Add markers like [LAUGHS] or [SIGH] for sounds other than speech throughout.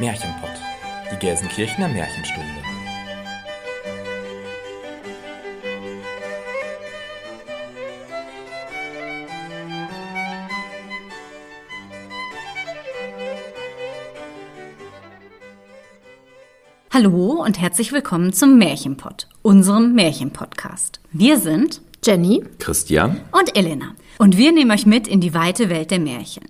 Märchenpott, die Gelsenkirchener Märchenstunde. Hallo und herzlich willkommen zum Märchenpott, unserem Märchenpodcast. Wir sind Jenny, Christian und Elena. Und wir nehmen euch mit in die weite Welt der Märchen.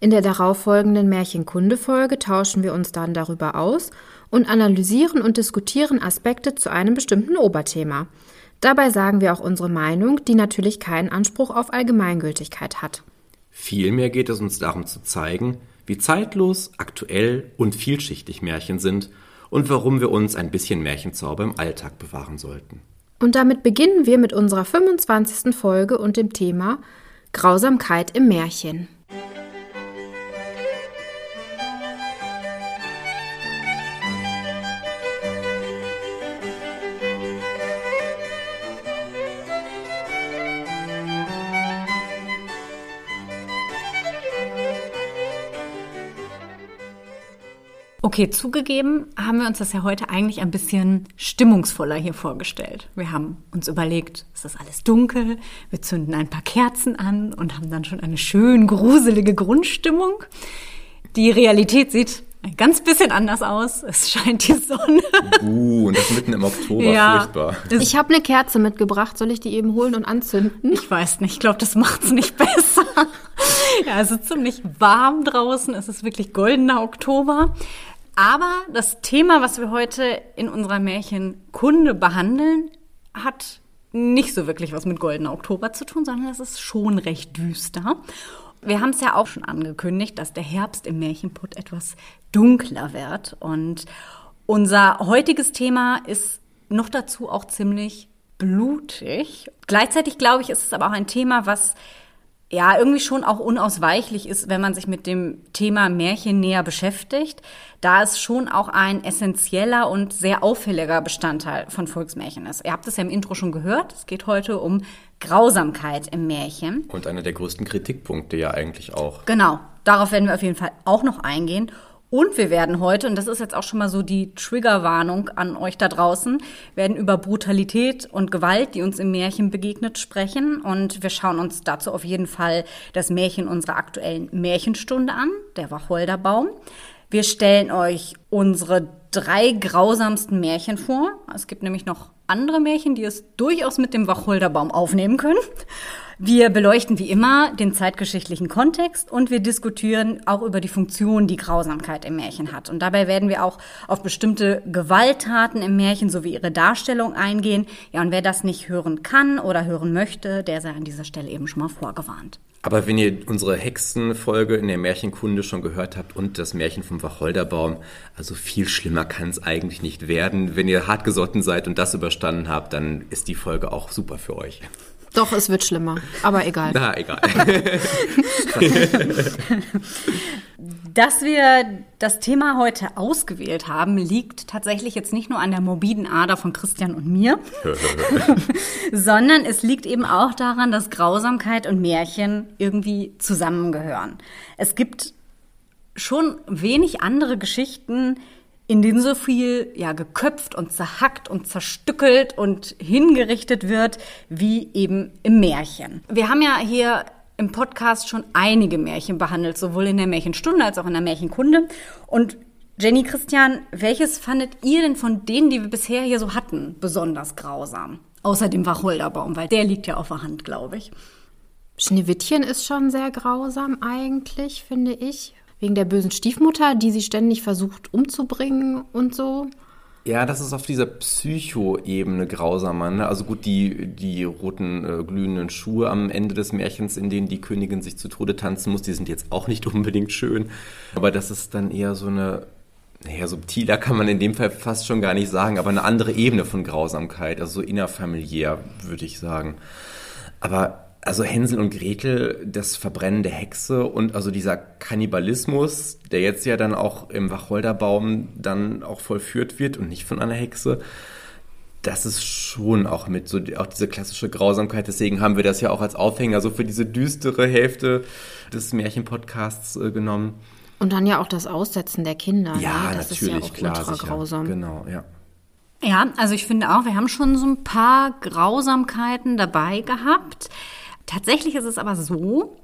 In der darauffolgenden Märchenkunde-Folge tauschen wir uns dann darüber aus und analysieren und diskutieren Aspekte zu einem bestimmten Oberthema. Dabei sagen wir auch unsere Meinung, die natürlich keinen Anspruch auf Allgemeingültigkeit hat. Vielmehr geht es uns darum zu zeigen, wie zeitlos, aktuell und vielschichtig Märchen sind und warum wir uns ein bisschen Märchenzauber im Alltag bewahren sollten. Und damit beginnen wir mit unserer 25. Folge und dem Thema Grausamkeit im Märchen. Okay, zugegeben haben wir uns das ja heute eigentlich ein bisschen stimmungsvoller hier vorgestellt. Wir haben uns überlegt, es ist alles dunkel, wir zünden ein paar Kerzen an und haben dann schon eine schön gruselige Grundstimmung. Die Realität sieht ein ganz bisschen anders aus. Es scheint die Sonne. Uh, und das mitten im Oktober, ja, furchtbar. Ich habe eine Kerze mitgebracht. Soll ich die eben holen und anzünden? Ich weiß nicht. Ich glaube, das macht es nicht besser. ja, es ist ziemlich warm draußen. Es ist wirklich goldener Oktober. Aber das Thema, was wir heute in unserer Märchenkunde behandeln, hat nicht so wirklich was mit Goldener Oktober zu tun, sondern es ist schon recht düster. Wir haben es ja auch schon angekündigt, dass der Herbst im Märchenput etwas dunkler wird. Und unser heutiges Thema ist noch dazu auch ziemlich blutig. Gleichzeitig glaube ich, ist es aber auch ein Thema, was ja irgendwie schon auch unausweichlich ist, wenn man sich mit dem Thema Märchen näher beschäftigt, da es schon auch ein essentieller und sehr auffälliger Bestandteil von Volksmärchen ist. Ihr habt es ja im Intro schon gehört, es geht heute um Grausamkeit im Märchen. Und einer der größten Kritikpunkte ja eigentlich auch. Genau, darauf werden wir auf jeden Fall auch noch eingehen. Und wir werden heute, und das ist jetzt auch schon mal so die Triggerwarnung an euch da draußen, werden über Brutalität und Gewalt, die uns im Märchen begegnet, sprechen. Und wir schauen uns dazu auf jeden Fall das Märchen unserer aktuellen Märchenstunde an, der Wacholderbaum. Wir stellen euch unsere drei grausamsten Märchen vor. Es gibt nämlich noch andere Märchen, die es durchaus mit dem Wacholderbaum aufnehmen können. Wir beleuchten wie immer den zeitgeschichtlichen Kontext und wir diskutieren auch über die Funktion, die Grausamkeit im Märchen hat. Und dabei werden wir auch auf bestimmte Gewalttaten im Märchen sowie ihre Darstellung eingehen. Ja, und wer das nicht hören kann oder hören möchte, der sei an dieser Stelle eben schon mal vorgewarnt. Aber wenn ihr unsere Hexenfolge in der Märchenkunde schon gehört habt und das Märchen vom Wacholderbaum, also viel schlimmer kann es eigentlich nicht werden. Wenn ihr hartgesotten seid und das überstanden habt, dann ist die Folge auch super für euch. Doch, es wird schlimmer. Aber egal. Na, egal. [LAUGHS] Dass wir das Thema heute ausgewählt haben, liegt tatsächlich jetzt nicht nur an der morbiden Ader von Christian und mir, [LAUGHS] sondern es liegt eben auch daran, dass Grausamkeit und Märchen irgendwie zusammengehören. Es gibt schon wenig andere Geschichten, in denen so viel ja geköpft und zerhackt und zerstückelt und hingerichtet wird, wie eben im Märchen. Wir haben ja hier im Podcast schon einige Märchen behandelt, sowohl in der Märchenstunde als auch in der Märchenkunde. Und Jenny Christian, welches fandet ihr denn von denen, die wir bisher hier so hatten, besonders grausam? Außer dem Wacholderbaum, weil der liegt ja auf der Hand, glaube ich. Schneewittchen ist schon sehr grausam eigentlich, finde ich. Wegen der bösen Stiefmutter, die sie ständig versucht umzubringen und so. Ja, das ist auf dieser Psycho-Ebene grausamer. Ne? Also gut, die, die roten äh, glühenden Schuhe am Ende des Märchens, in denen die Königin sich zu Tode tanzen muss, die sind jetzt auch nicht [LAUGHS] unbedingt schön. Aber das ist dann eher so eine naja, subtiler kann man in dem Fall fast schon gar nicht sagen, aber eine andere Ebene von Grausamkeit, also so innerfamiliär, würde ich sagen. Aber also Hänsel und Gretel, das Verbrennen der Hexe und also dieser Kannibalismus, der jetzt ja dann auch im Wacholderbaum dann auch vollführt wird und nicht von einer Hexe, das ist schon auch mit so auch diese klassische Grausamkeit. Deswegen haben wir das ja auch als Aufhänger so für diese düstere Hälfte des Märchenpodcasts äh, genommen. Und dann ja auch das Aussetzen der Kinder. Ja, ne? das natürlich, ist ja auch klar, ultra sicher. grausam. Genau, ja. Ja, also ich finde auch, wir haben schon so ein paar Grausamkeiten dabei gehabt. Tatsächlich ist es aber so,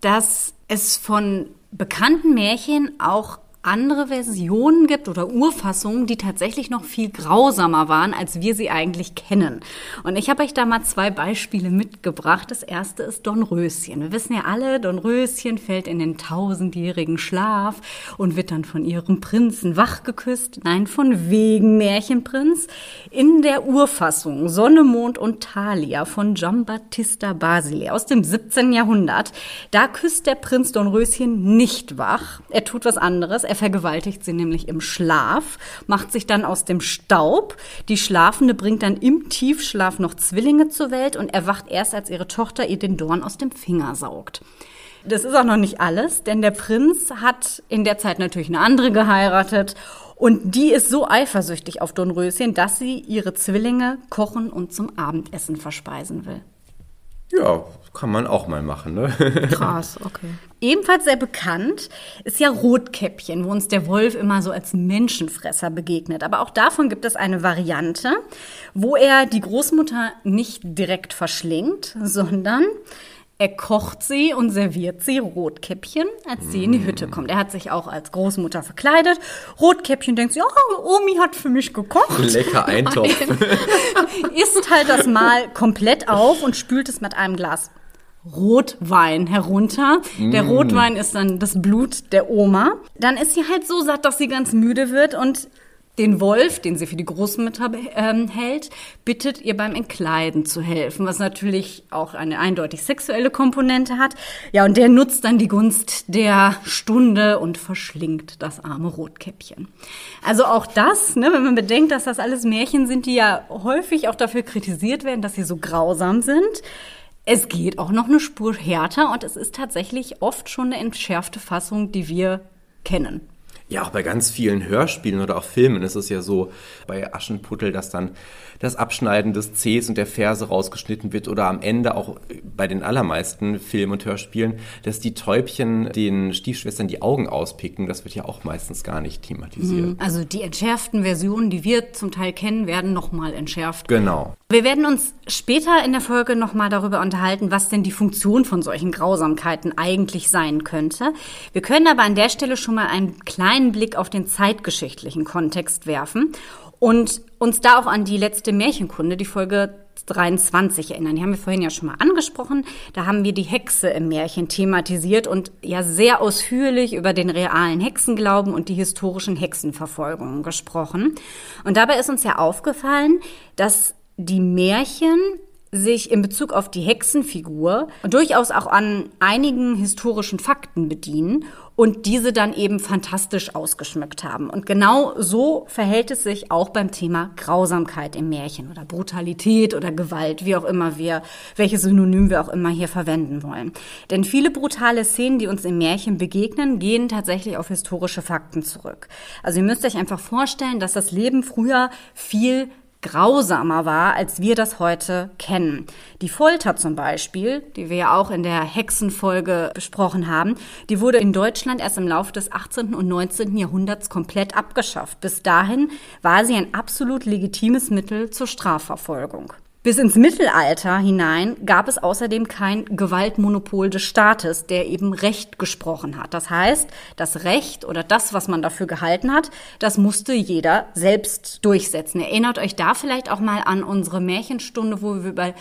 dass es von bekannten Märchen auch andere Versionen gibt oder Urfassungen, die tatsächlich noch viel grausamer waren, als wir sie eigentlich kennen. Und ich habe euch da mal zwei Beispiele mitgebracht. Das erste ist Dornröschen. Wir wissen ja alle, Dornröschen fällt in den tausendjährigen Schlaf und wird dann von ihrem Prinzen wachgeküsst. Nein, von wegen Märchenprinz. In der Urfassung Sonne, Mond und Thalia von Giambattista Basile aus dem 17. Jahrhundert, da küsst der Prinz Dornröschen nicht wach. Er tut was anderes. Er vergewaltigt sie nämlich im Schlaf, macht sich dann aus dem Staub. Die Schlafende bringt dann im Tiefschlaf noch Zwillinge zur Welt und erwacht erst, als ihre Tochter ihr den Dorn aus dem Finger saugt. Das ist auch noch nicht alles, denn der Prinz hat in der Zeit natürlich eine andere geheiratet und die ist so eifersüchtig auf Dornröschen, dass sie ihre Zwillinge kochen und zum Abendessen verspeisen will. Ja, kann man auch mal machen, ne? [LAUGHS] Krass, okay. Ebenfalls sehr bekannt ist ja Rotkäppchen, wo uns der Wolf immer so als Menschenfresser begegnet. Aber auch davon gibt es eine Variante, wo er die Großmutter nicht direkt verschlingt, sondern er kocht sie und serviert sie Rotkäppchen, als sie in die Hütte kommt. Er hat sich auch als Großmutter verkleidet. Rotkäppchen denkt sich, oh, Omi hat für mich gekocht. [LAUGHS] Lecker Eintopf. [LAUGHS] isst halt das Mal komplett auf und spült es mit einem Glas Rotwein herunter. Der Rotwein ist dann das Blut der Oma. Dann ist sie halt so satt, dass sie ganz müde wird und den Wolf, den sie für die Großmutter ähm, hält, bittet ihr beim Entkleiden zu helfen, was natürlich auch eine eindeutig sexuelle Komponente hat. Ja, und der nutzt dann die Gunst der Stunde und verschlingt das arme Rotkäppchen. Also auch das, ne, wenn man bedenkt, dass das alles Märchen sind, die ja häufig auch dafür kritisiert werden, dass sie so grausam sind. Es geht auch noch eine Spur härter und es ist tatsächlich oft schon eine entschärfte Fassung, die wir kennen. Ja, auch bei ganz vielen Hörspielen oder auch Filmen ist es ja so, bei Aschenputtel, dass dann das Abschneiden des Cs und der Verse rausgeschnitten wird oder am Ende auch bei den allermeisten Film- und Hörspielen, dass die Täubchen den Stiefschwestern die Augen auspicken. Das wird ja auch meistens gar nicht thematisiert. Also die entschärften Versionen, die wir zum Teil kennen, werden nochmal entschärft. Genau. Wir werden uns später in der Folge nochmal darüber unterhalten, was denn die Funktion von solchen Grausamkeiten eigentlich sein könnte. Wir können aber an der Stelle schon mal einen kleinen Blick auf den zeitgeschichtlichen Kontext werfen und uns da auch an die letzte Märchenkunde, die Folge 23 erinnern. Die haben wir vorhin ja schon mal angesprochen. Da haben wir die Hexe im Märchen thematisiert und ja sehr ausführlich über den realen Hexenglauben und die historischen Hexenverfolgungen gesprochen. Und dabei ist uns ja aufgefallen, dass die Märchen sich in Bezug auf die Hexenfigur durchaus auch an einigen historischen Fakten bedienen und diese dann eben fantastisch ausgeschmückt haben. Und genau so verhält es sich auch beim Thema Grausamkeit im Märchen oder Brutalität oder Gewalt, wie auch immer wir, welches Synonym wir auch immer hier verwenden wollen. Denn viele brutale Szenen, die uns im Märchen begegnen, gehen tatsächlich auf historische Fakten zurück. Also ihr müsst euch einfach vorstellen, dass das Leben früher viel grausamer war, als wir das heute kennen. Die Folter zum Beispiel, die wir ja auch in der Hexenfolge besprochen haben, die wurde in Deutschland erst im Laufe des 18. und 19. Jahrhunderts komplett abgeschafft. Bis dahin war sie ein absolut legitimes Mittel zur Strafverfolgung. Bis ins Mittelalter hinein gab es außerdem kein Gewaltmonopol des Staates, der eben Recht gesprochen hat. Das heißt, das Recht oder das, was man dafür gehalten hat, das musste jeder selbst durchsetzen. Erinnert euch da vielleicht auch mal an unsere Märchenstunde, wo wir über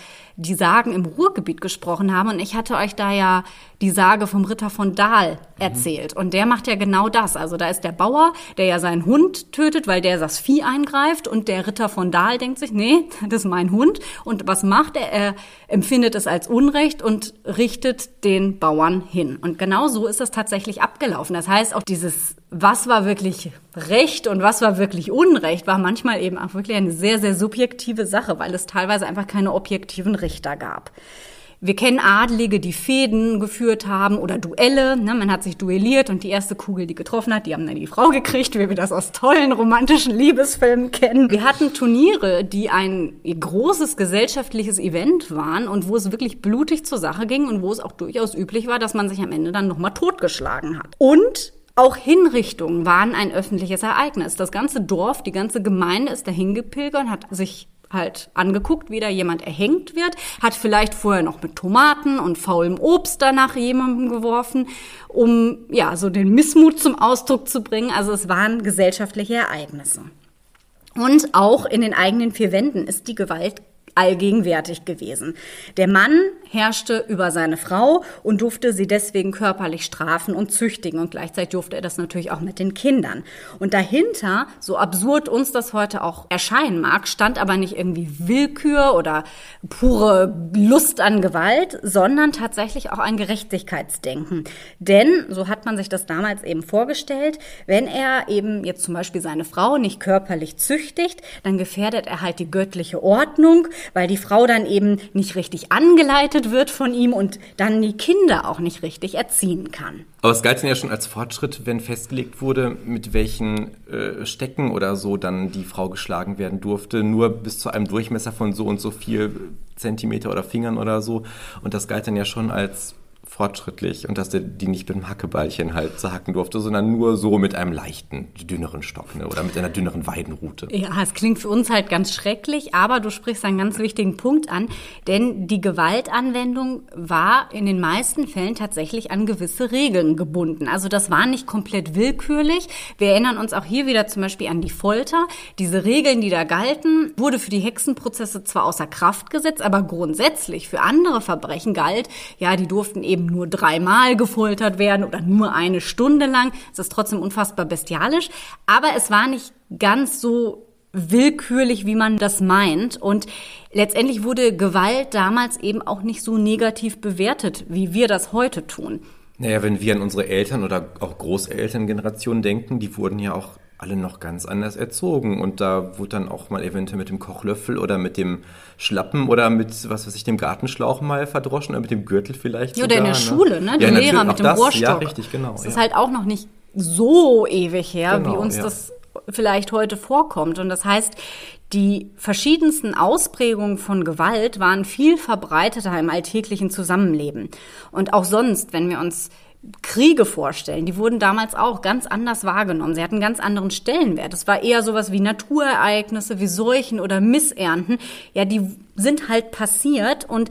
die Sagen im Ruhrgebiet gesprochen haben. Und ich hatte euch da ja die Sage vom Ritter von Dahl erzählt. Und der macht ja genau das. Also da ist der Bauer, der ja seinen Hund tötet, weil der das Vieh eingreift. Und der Ritter von Dahl denkt sich, nee, [LAUGHS] das ist mein Hund. Und was macht er? Er empfindet es als Unrecht und richtet den Bauern hin. Und genau so ist es tatsächlich abgelaufen. Das heißt, auch dieses was war wirklich Recht und was war wirklich Unrecht, war manchmal eben auch wirklich eine sehr, sehr subjektive Sache, weil es teilweise einfach keine objektiven Richter gab. Wir kennen Adlige, die Fäden geführt haben oder Duelle. Ne? Man hat sich duelliert und die erste Kugel, die getroffen hat, die haben dann die Frau gekriegt, wie wir das aus tollen romantischen Liebesfilmen kennen. Wir hatten Turniere, die ein großes gesellschaftliches Event waren und wo es wirklich blutig zur Sache ging und wo es auch durchaus üblich war, dass man sich am Ende dann nochmal totgeschlagen hat. Und auch Hinrichtungen waren ein öffentliches Ereignis. Das ganze Dorf, die ganze Gemeinde ist dahin gepilgert und hat sich halt angeguckt, wie da jemand erhängt wird, hat vielleicht vorher noch mit Tomaten und faulem Obst danach jemandem geworfen, um ja so den Missmut zum Ausdruck zu bringen. Also es waren gesellschaftliche Ereignisse. Und auch in den eigenen vier Wänden ist die Gewalt allgegenwärtig gewesen. Der Mann herrschte über seine Frau und durfte sie deswegen körperlich strafen und züchtigen und gleichzeitig durfte er das natürlich auch mit den Kindern. Und dahinter, so absurd uns das heute auch erscheinen mag, stand aber nicht irgendwie Willkür oder pure Lust an Gewalt, sondern tatsächlich auch ein Gerechtigkeitsdenken. Denn, so hat man sich das damals eben vorgestellt, wenn er eben jetzt zum Beispiel seine Frau nicht körperlich züchtigt, dann gefährdet er halt die göttliche Ordnung, weil die Frau dann eben nicht richtig angeleitet wird von ihm und dann die Kinder auch nicht richtig erziehen kann. Aber es galt dann ja schon als Fortschritt, wenn festgelegt wurde, mit welchen äh, Stecken oder so dann die Frau geschlagen werden durfte, nur bis zu einem Durchmesser von so und so viel Zentimeter oder Fingern oder so. Und das galt dann ja schon als fortschrittlich und dass der die nicht mit einem Hackeballchen halt zerhacken durfte, sondern nur so mit einem leichten, dünneren Stock ne? oder mit einer dünneren Weidenrute. Ja, es klingt für uns halt ganz schrecklich, aber du sprichst einen ganz wichtigen Punkt an, denn die Gewaltanwendung war in den meisten Fällen tatsächlich an gewisse Regeln gebunden. Also das war nicht komplett willkürlich. Wir erinnern uns auch hier wieder zum Beispiel an die Folter. Diese Regeln, die da galten, wurde für die Hexenprozesse zwar außer Kraft gesetzt, aber grundsätzlich für andere Verbrechen galt, ja, die durften eben eben nur dreimal gefoltert werden oder nur eine Stunde lang. Es ist trotzdem unfassbar bestialisch. Aber es war nicht ganz so willkürlich, wie man das meint. Und letztendlich wurde Gewalt damals eben auch nicht so negativ bewertet, wie wir das heute tun. Naja, wenn wir an unsere Eltern oder auch Großelterngenerationen denken, die wurden ja auch alle noch ganz anders erzogen. Und da wurde dann auch mal eventuell mit dem Kochlöffel oder mit dem Schlappen oder mit, was weiß ich, dem Gartenschlauch mal verdroschen oder mit dem Gürtel vielleicht. Ja, oder in der ne? Schule, ne? Die ja, Lehrer mit dem das, Rohrstock. Ja, richtig, genau. Das ja. ist halt auch noch nicht so ewig her, genau, wie uns ja. das vielleicht heute vorkommt. Und das heißt, die verschiedensten Ausprägungen von Gewalt waren viel verbreiteter im alltäglichen Zusammenleben. Und auch sonst, wenn wir uns Kriege vorstellen. Die wurden damals auch ganz anders wahrgenommen. Sie hatten einen ganz anderen Stellenwert. Es war eher sowas wie Naturereignisse, wie Seuchen oder Missernten. Ja, die sind halt passiert und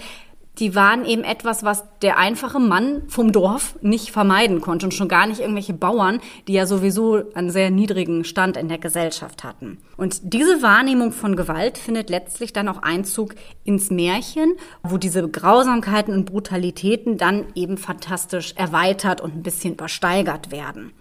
die waren eben etwas, was der einfache Mann vom Dorf nicht vermeiden konnte und schon gar nicht irgendwelche Bauern, die ja sowieso einen sehr niedrigen Stand in der Gesellschaft hatten. Und diese Wahrnehmung von Gewalt findet letztlich dann auch Einzug ins Märchen, wo diese Grausamkeiten und Brutalitäten dann eben fantastisch erweitert und ein bisschen übersteigert werden.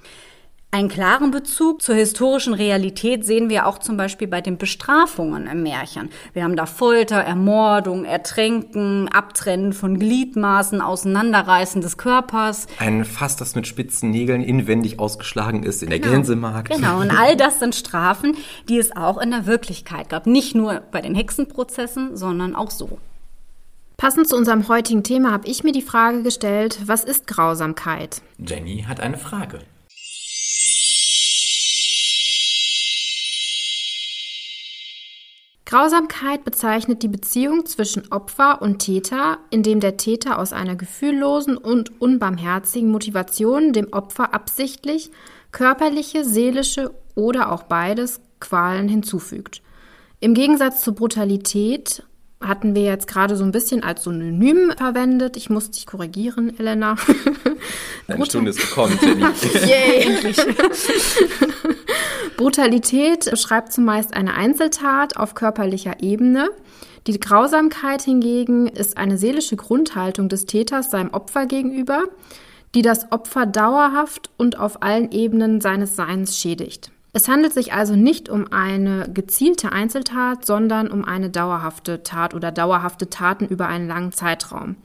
Einen klaren Bezug zur historischen Realität sehen wir auch zum Beispiel bei den Bestrafungen im Märchen. Wir haben da Folter, Ermordung, Ertränken, Abtrennen von Gliedmaßen, Auseinanderreißen des Körpers. Ein Fass, das mit spitzen Nägeln inwendig ausgeschlagen ist in der genau. Gänsemarkt. Genau, und all das sind Strafen, die es auch in der Wirklichkeit gab. Nicht nur bei den Hexenprozessen, sondern auch so. Passend zu unserem heutigen Thema habe ich mir die Frage gestellt, was ist Grausamkeit? Jenny hat eine Frage. Grausamkeit bezeichnet die Beziehung zwischen Opfer und Täter, in dem der Täter aus einer gefühllosen und unbarmherzigen Motivation dem Opfer absichtlich körperliche, seelische oder auch beides Qualen hinzufügt. Im Gegensatz zur Brutalität hatten wir jetzt gerade so ein bisschen als Synonym verwendet. Ich muss dich korrigieren, Elena. [LAUGHS] Eine Stunde ist gekommen, Jenny. [LAUGHS] Yay, endlich. Brutalität beschreibt zumeist eine Einzeltat auf körperlicher Ebene. Die Grausamkeit hingegen ist eine seelische Grundhaltung des Täters seinem Opfer gegenüber, die das Opfer dauerhaft und auf allen Ebenen seines Seins schädigt. Es handelt sich also nicht um eine gezielte Einzeltat, sondern um eine dauerhafte Tat oder dauerhafte Taten über einen langen Zeitraum.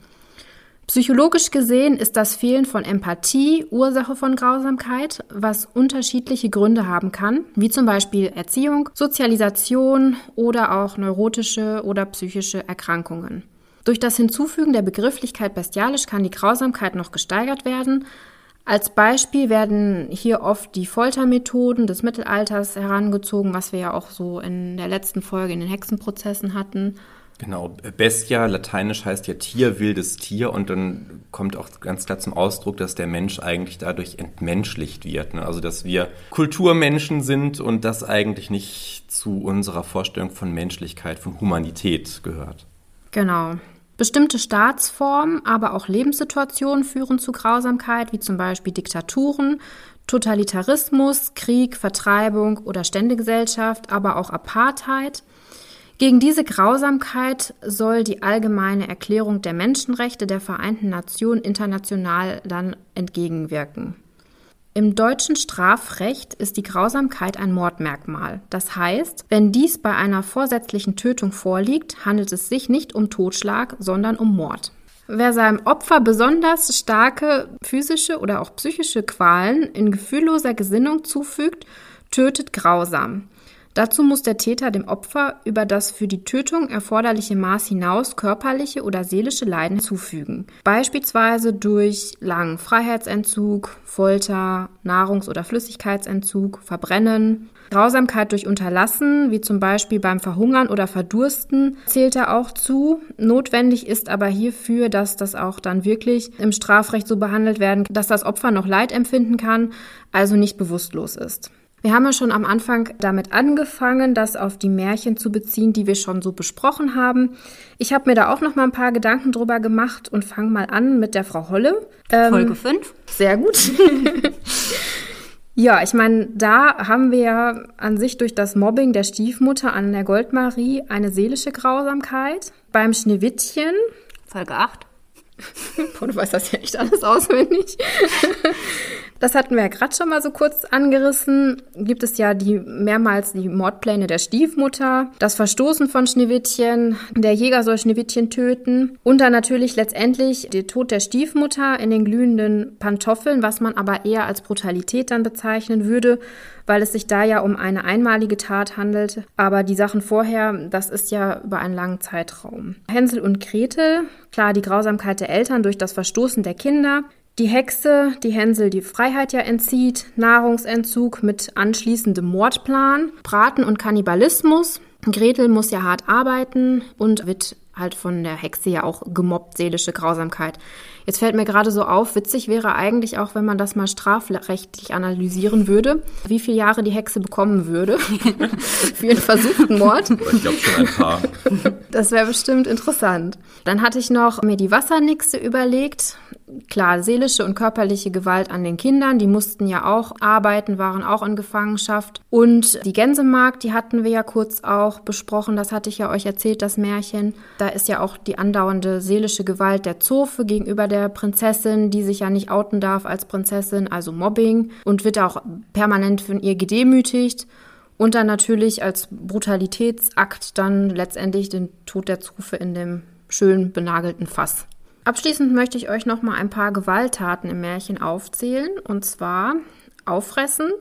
Psychologisch gesehen ist das Fehlen von Empathie Ursache von Grausamkeit, was unterschiedliche Gründe haben kann, wie zum Beispiel Erziehung, Sozialisation oder auch neurotische oder psychische Erkrankungen. Durch das Hinzufügen der Begrifflichkeit bestialisch kann die Grausamkeit noch gesteigert werden. Als Beispiel werden hier oft die Foltermethoden des Mittelalters herangezogen, was wir ja auch so in der letzten Folge in den Hexenprozessen hatten. Genau, Bestia, lateinisch heißt ja Tier, wildes Tier und dann kommt auch ganz klar zum Ausdruck, dass der Mensch eigentlich dadurch entmenschlicht wird. Ne? Also dass wir Kulturmenschen sind und das eigentlich nicht zu unserer Vorstellung von Menschlichkeit, von Humanität gehört. Genau. Bestimmte Staatsformen, aber auch Lebenssituationen führen zu Grausamkeit, wie zum Beispiel Diktaturen, Totalitarismus, Krieg, Vertreibung oder Ständegesellschaft, aber auch Apartheid – gegen diese Grausamkeit soll die allgemeine Erklärung der Menschenrechte der Vereinten Nationen international dann entgegenwirken. Im deutschen Strafrecht ist die Grausamkeit ein Mordmerkmal. Das heißt, wenn dies bei einer vorsätzlichen Tötung vorliegt, handelt es sich nicht um Totschlag, sondern um Mord. Wer seinem Opfer besonders starke physische oder auch psychische Qualen in gefühlloser Gesinnung zufügt, tötet grausam. Dazu muss der Täter dem Opfer über das für die Tötung erforderliche Maß hinaus körperliche oder seelische Leiden zufügen, beispielsweise durch langen Freiheitsentzug, Folter, Nahrungs- oder Flüssigkeitsentzug, Verbrennen, Grausamkeit durch Unterlassen, wie zum Beispiel beim Verhungern oder Verdursten, zählt er auch zu. Notwendig ist aber hierfür, dass das auch dann wirklich im Strafrecht so behandelt werden, dass das Opfer noch Leid empfinden kann, also nicht bewusstlos ist. Wir haben ja schon am Anfang damit angefangen, das auf die Märchen zu beziehen, die wir schon so besprochen haben. Ich habe mir da auch noch mal ein paar Gedanken drüber gemacht und fange mal an mit der Frau Holle. Ähm, Folge 5. Sehr gut. [LAUGHS] ja, ich meine, da haben wir ja an sich durch das Mobbing der Stiefmutter an der Goldmarie eine seelische Grausamkeit. Beim Schneewittchen. Folge 8. [LAUGHS] Boah, du weißt das ja echt alles auswendig. Das hatten wir ja gerade schon mal so kurz angerissen. Gibt es ja die mehrmals die Mordpläne der Stiefmutter, das Verstoßen von Schneewittchen, der Jäger soll Schneewittchen töten und dann natürlich letztendlich der Tod der Stiefmutter in den glühenden Pantoffeln, was man aber eher als Brutalität dann bezeichnen würde, weil es sich da ja um eine einmalige Tat handelt. Aber die Sachen vorher, das ist ja über einen langen Zeitraum. Hänsel und Gretel, klar die Grausamkeit der Eltern durch das Verstoßen der Kinder, die Hexe, die Hänsel die Freiheit ja entzieht, Nahrungsentzug mit anschließendem Mordplan, Braten und Kannibalismus. Gretel muss ja hart arbeiten und wird halt von der Hexe ja auch gemobbt, seelische Grausamkeit. Jetzt fällt mir gerade so auf, witzig wäre eigentlich auch, wenn man das mal strafrechtlich analysieren würde, wie viele Jahre die Hexe bekommen würde [LAUGHS] für ihren versuchten Mord. Ich glaube schon ein paar. Das wäre bestimmt interessant. Dann hatte ich noch mir die Wassernixe überlegt. Klar, seelische und körperliche Gewalt an den Kindern, die mussten ja auch arbeiten, waren auch in Gefangenschaft. Und die Gänsemarkt, die hatten wir ja kurz auch besprochen, das hatte ich ja euch erzählt, das Märchen. Da ist ja auch die andauernde seelische Gewalt der Zofe gegenüber der Prinzessin, die sich ja nicht outen darf als Prinzessin, also Mobbing und wird auch permanent von ihr gedemütigt. Und dann natürlich als Brutalitätsakt dann letztendlich den Tod der Zufe in dem schön benagelten Fass. Abschließend möchte ich euch noch mal ein paar Gewalttaten im Märchen aufzählen. Und zwar auffressen,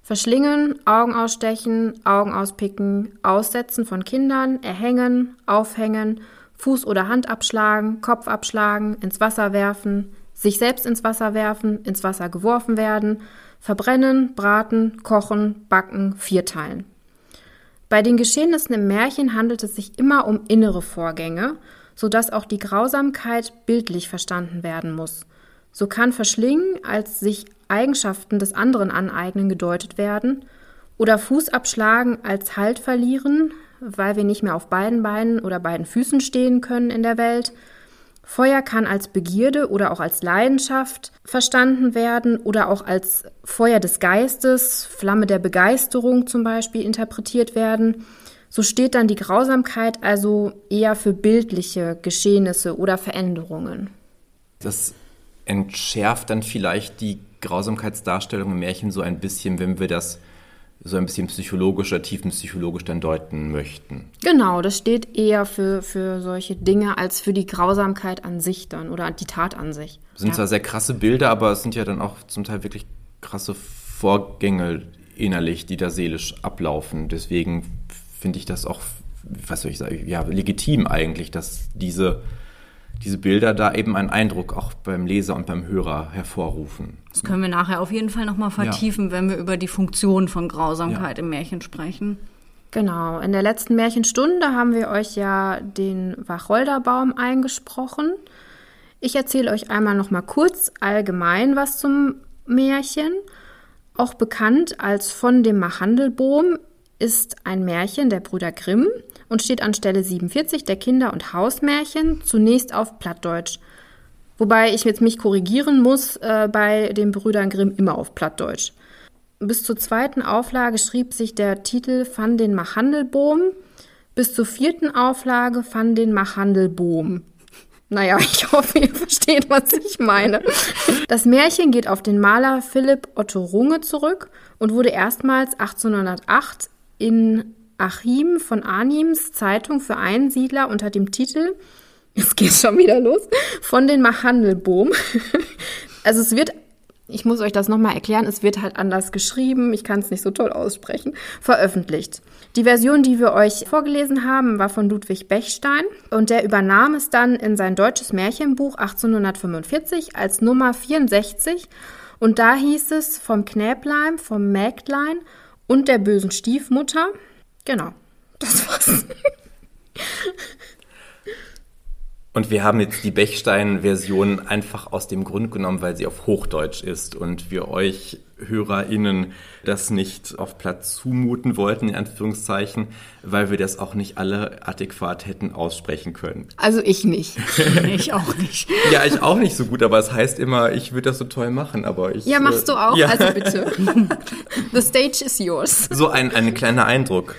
verschlingen, Augen ausstechen, Augen auspicken, Aussetzen von Kindern, erhängen, aufhängen, Fuß oder Hand abschlagen, Kopf abschlagen, ins Wasser werfen, sich selbst ins Wasser werfen, ins Wasser geworfen werden, verbrennen, braten, kochen, backen, vierteilen. Bei den Geschehnissen im Märchen handelt es sich immer um innere Vorgänge, sodass auch die Grausamkeit bildlich verstanden werden muss. So kann Verschlingen als sich Eigenschaften des anderen aneignen gedeutet werden oder Fuß abschlagen als Halt verlieren, weil wir nicht mehr auf beiden Beinen oder beiden Füßen stehen können in der Welt. Feuer kann als Begierde oder auch als Leidenschaft verstanden werden oder auch als Feuer des Geistes, Flamme der Begeisterung zum Beispiel interpretiert werden. So steht dann die Grausamkeit also eher für bildliche Geschehnisse oder Veränderungen. Das entschärft dann vielleicht die Grausamkeitsdarstellung im Märchen so ein bisschen, wenn wir das so ein bisschen psychologisch oder tiefenpsychologisch dann deuten möchten. Genau, das steht eher für, für solche Dinge als für die Grausamkeit an sich dann oder die Tat an sich. Das sind ja. zwar sehr krasse Bilder, aber es sind ja dann auch zum Teil wirklich krasse Vorgänge innerlich, die da seelisch ablaufen. Deswegen finde ich das auch, was soll ich sagen, ja, legitim eigentlich, dass diese diese Bilder da eben einen Eindruck auch beim Leser und beim Hörer hervorrufen. Das können wir nachher auf jeden Fall nochmal vertiefen, ja. wenn wir über die Funktion von Grausamkeit ja. im Märchen sprechen. Genau, in der letzten Märchenstunde haben wir euch ja den Wacholderbaum eingesprochen. Ich erzähle euch einmal nochmal kurz allgemein was zum Märchen. Auch bekannt als von dem Machandelboom ist ein Märchen der Brüder Grimm und steht an Stelle 47 der Kinder- und Hausmärchen, zunächst auf Plattdeutsch. Wobei ich jetzt mich korrigieren muss, äh, bei den Brüdern Grimm immer auf Plattdeutsch. Bis zur zweiten Auflage schrieb sich der Titel Van den Machandelboom, bis zur vierten Auflage Van den Machandelboom. Naja, [LAUGHS] ich hoffe, ihr versteht, was ich meine. Das Märchen geht auf den Maler Philipp Otto Runge zurück und wurde erstmals 1808 in Achim von Arnims Zeitung für Einsiedler unter dem Titel, jetzt geht's schon wieder los, von den Machandelboom. [LAUGHS] Also es wird, ich muss euch das nochmal erklären, es wird halt anders geschrieben, ich kann es nicht so toll aussprechen, veröffentlicht. Die Version, die wir euch vorgelesen haben, war von Ludwig Bechstein und der übernahm es dann in sein deutsches Märchenbuch 1845 als Nummer 64 und da hieß es vom Knäblein, vom Mägdlein und der bösen Stiefmutter. Genau, das war's. Und wir haben jetzt die Bechstein-Version einfach aus dem Grund genommen, weil sie auf Hochdeutsch ist und wir euch HörerInnen das nicht auf Platz zumuten wollten, in Anführungszeichen, weil wir das auch nicht alle adäquat hätten aussprechen können. Also ich nicht. [LAUGHS] ich auch nicht. Ja, ich auch nicht so gut, aber es heißt immer, ich würde das so toll machen, aber ich. Ja, machst du auch, ja. also bitte. [LAUGHS] The stage is yours. So ein, ein kleiner Eindruck.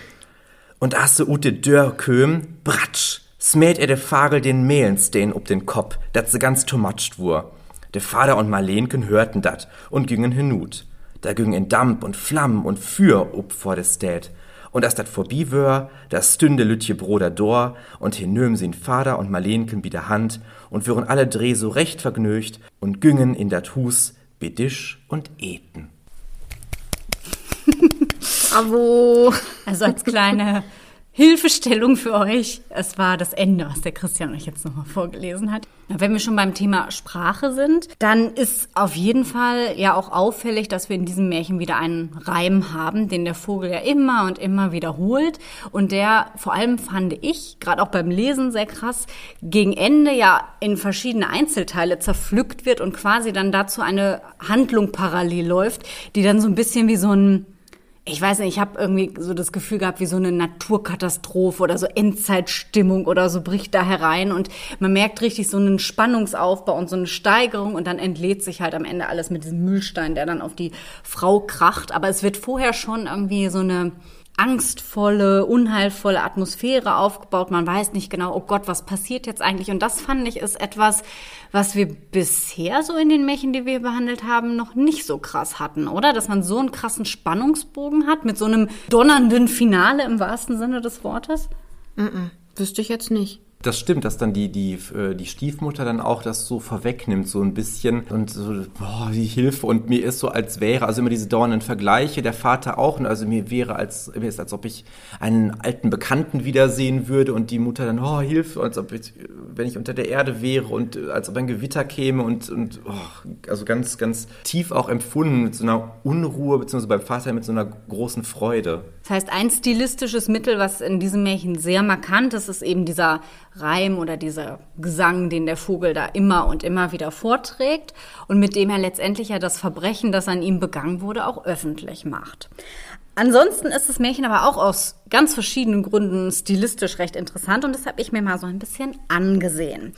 Und asse ute Dörr köm, bratsch smäht er de Fagel den Mehlensteen ob den Kopf, dat se ganz tomatscht wur. De Vater und Marlenken hörten dat und gingen hinut. Da ging in Damp und Flammen und Für up vor de Stät. Und as dat vorbei wör, da stünde Lütje Broder dor und hinöm sin Vater und Marlenken bi der Hand und würen alle Dreh so recht vergnügt und gingen in dat Hus bedisch und eten. Bravo! Also als kleine Hilfestellung für euch. Es war das Ende, was der Christian euch jetzt nochmal vorgelesen hat. Wenn wir schon beim Thema Sprache sind, dann ist auf jeden Fall ja auch auffällig, dass wir in diesem Märchen wieder einen Reim haben, den der Vogel ja immer und immer wiederholt. Und der, vor allem fand ich, gerade auch beim Lesen sehr krass, gegen Ende ja in verschiedene Einzelteile zerpflückt wird und quasi dann dazu eine Handlung parallel läuft, die dann so ein bisschen wie so ein ich weiß nicht, ich habe irgendwie so das Gefühl gehabt, wie so eine Naturkatastrophe oder so Endzeitstimmung oder so bricht da herein und man merkt richtig so einen Spannungsaufbau und so eine Steigerung und dann entlädt sich halt am Ende alles mit diesem Müllstein, der dann auf die Frau kracht. Aber es wird vorher schon irgendwie so eine angstvolle, unheilvolle Atmosphäre aufgebaut. Man weiß nicht genau, oh Gott, was passiert jetzt eigentlich? Und das fand ich ist etwas, was wir bisher so in den Märchen, die wir behandelt haben, noch nicht so krass hatten, oder? Dass man so einen krassen Spannungsbogen hat mit so einem donnernden Finale im wahrsten Sinne des Wortes? Mm -mm, wüsste ich jetzt nicht das stimmt, dass dann die, die, äh, die Stiefmutter dann auch das so vorwegnimmt, so ein bisschen und so, boah, die Hilfe und mir ist so, als wäre, also immer diese dauernden Vergleiche, der Vater auch, also mir wäre als, mir ist, als ob ich einen alten Bekannten wiedersehen würde und die Mutter dann, oh, Hilfe, als ob ich, wenn ich unter der Erde wäre und äh, als ob ein Gewitter käme und, und oh, also ganz, ganz tief auch empfunden mit so einer Unruhe, beziehungsweise beim Vater mit so einer großen Freude. Das heißt, ein stilistisches Mittel, was in diesem Märchen sehr markant ist, ist eben dieser Reim oder dieser Gesang, den der Vogel da immer und immer wieder vorträgt und mit dem er letztendlich ja das Verbrechen, das an ihm begangen wurde, auch öffentlich macht. Ansonsten ist das Märchen aber auch aus ganz verschiedenen Gründen stilistisch recht interessant und das habe ich mir mal so ein bisschen angesehen.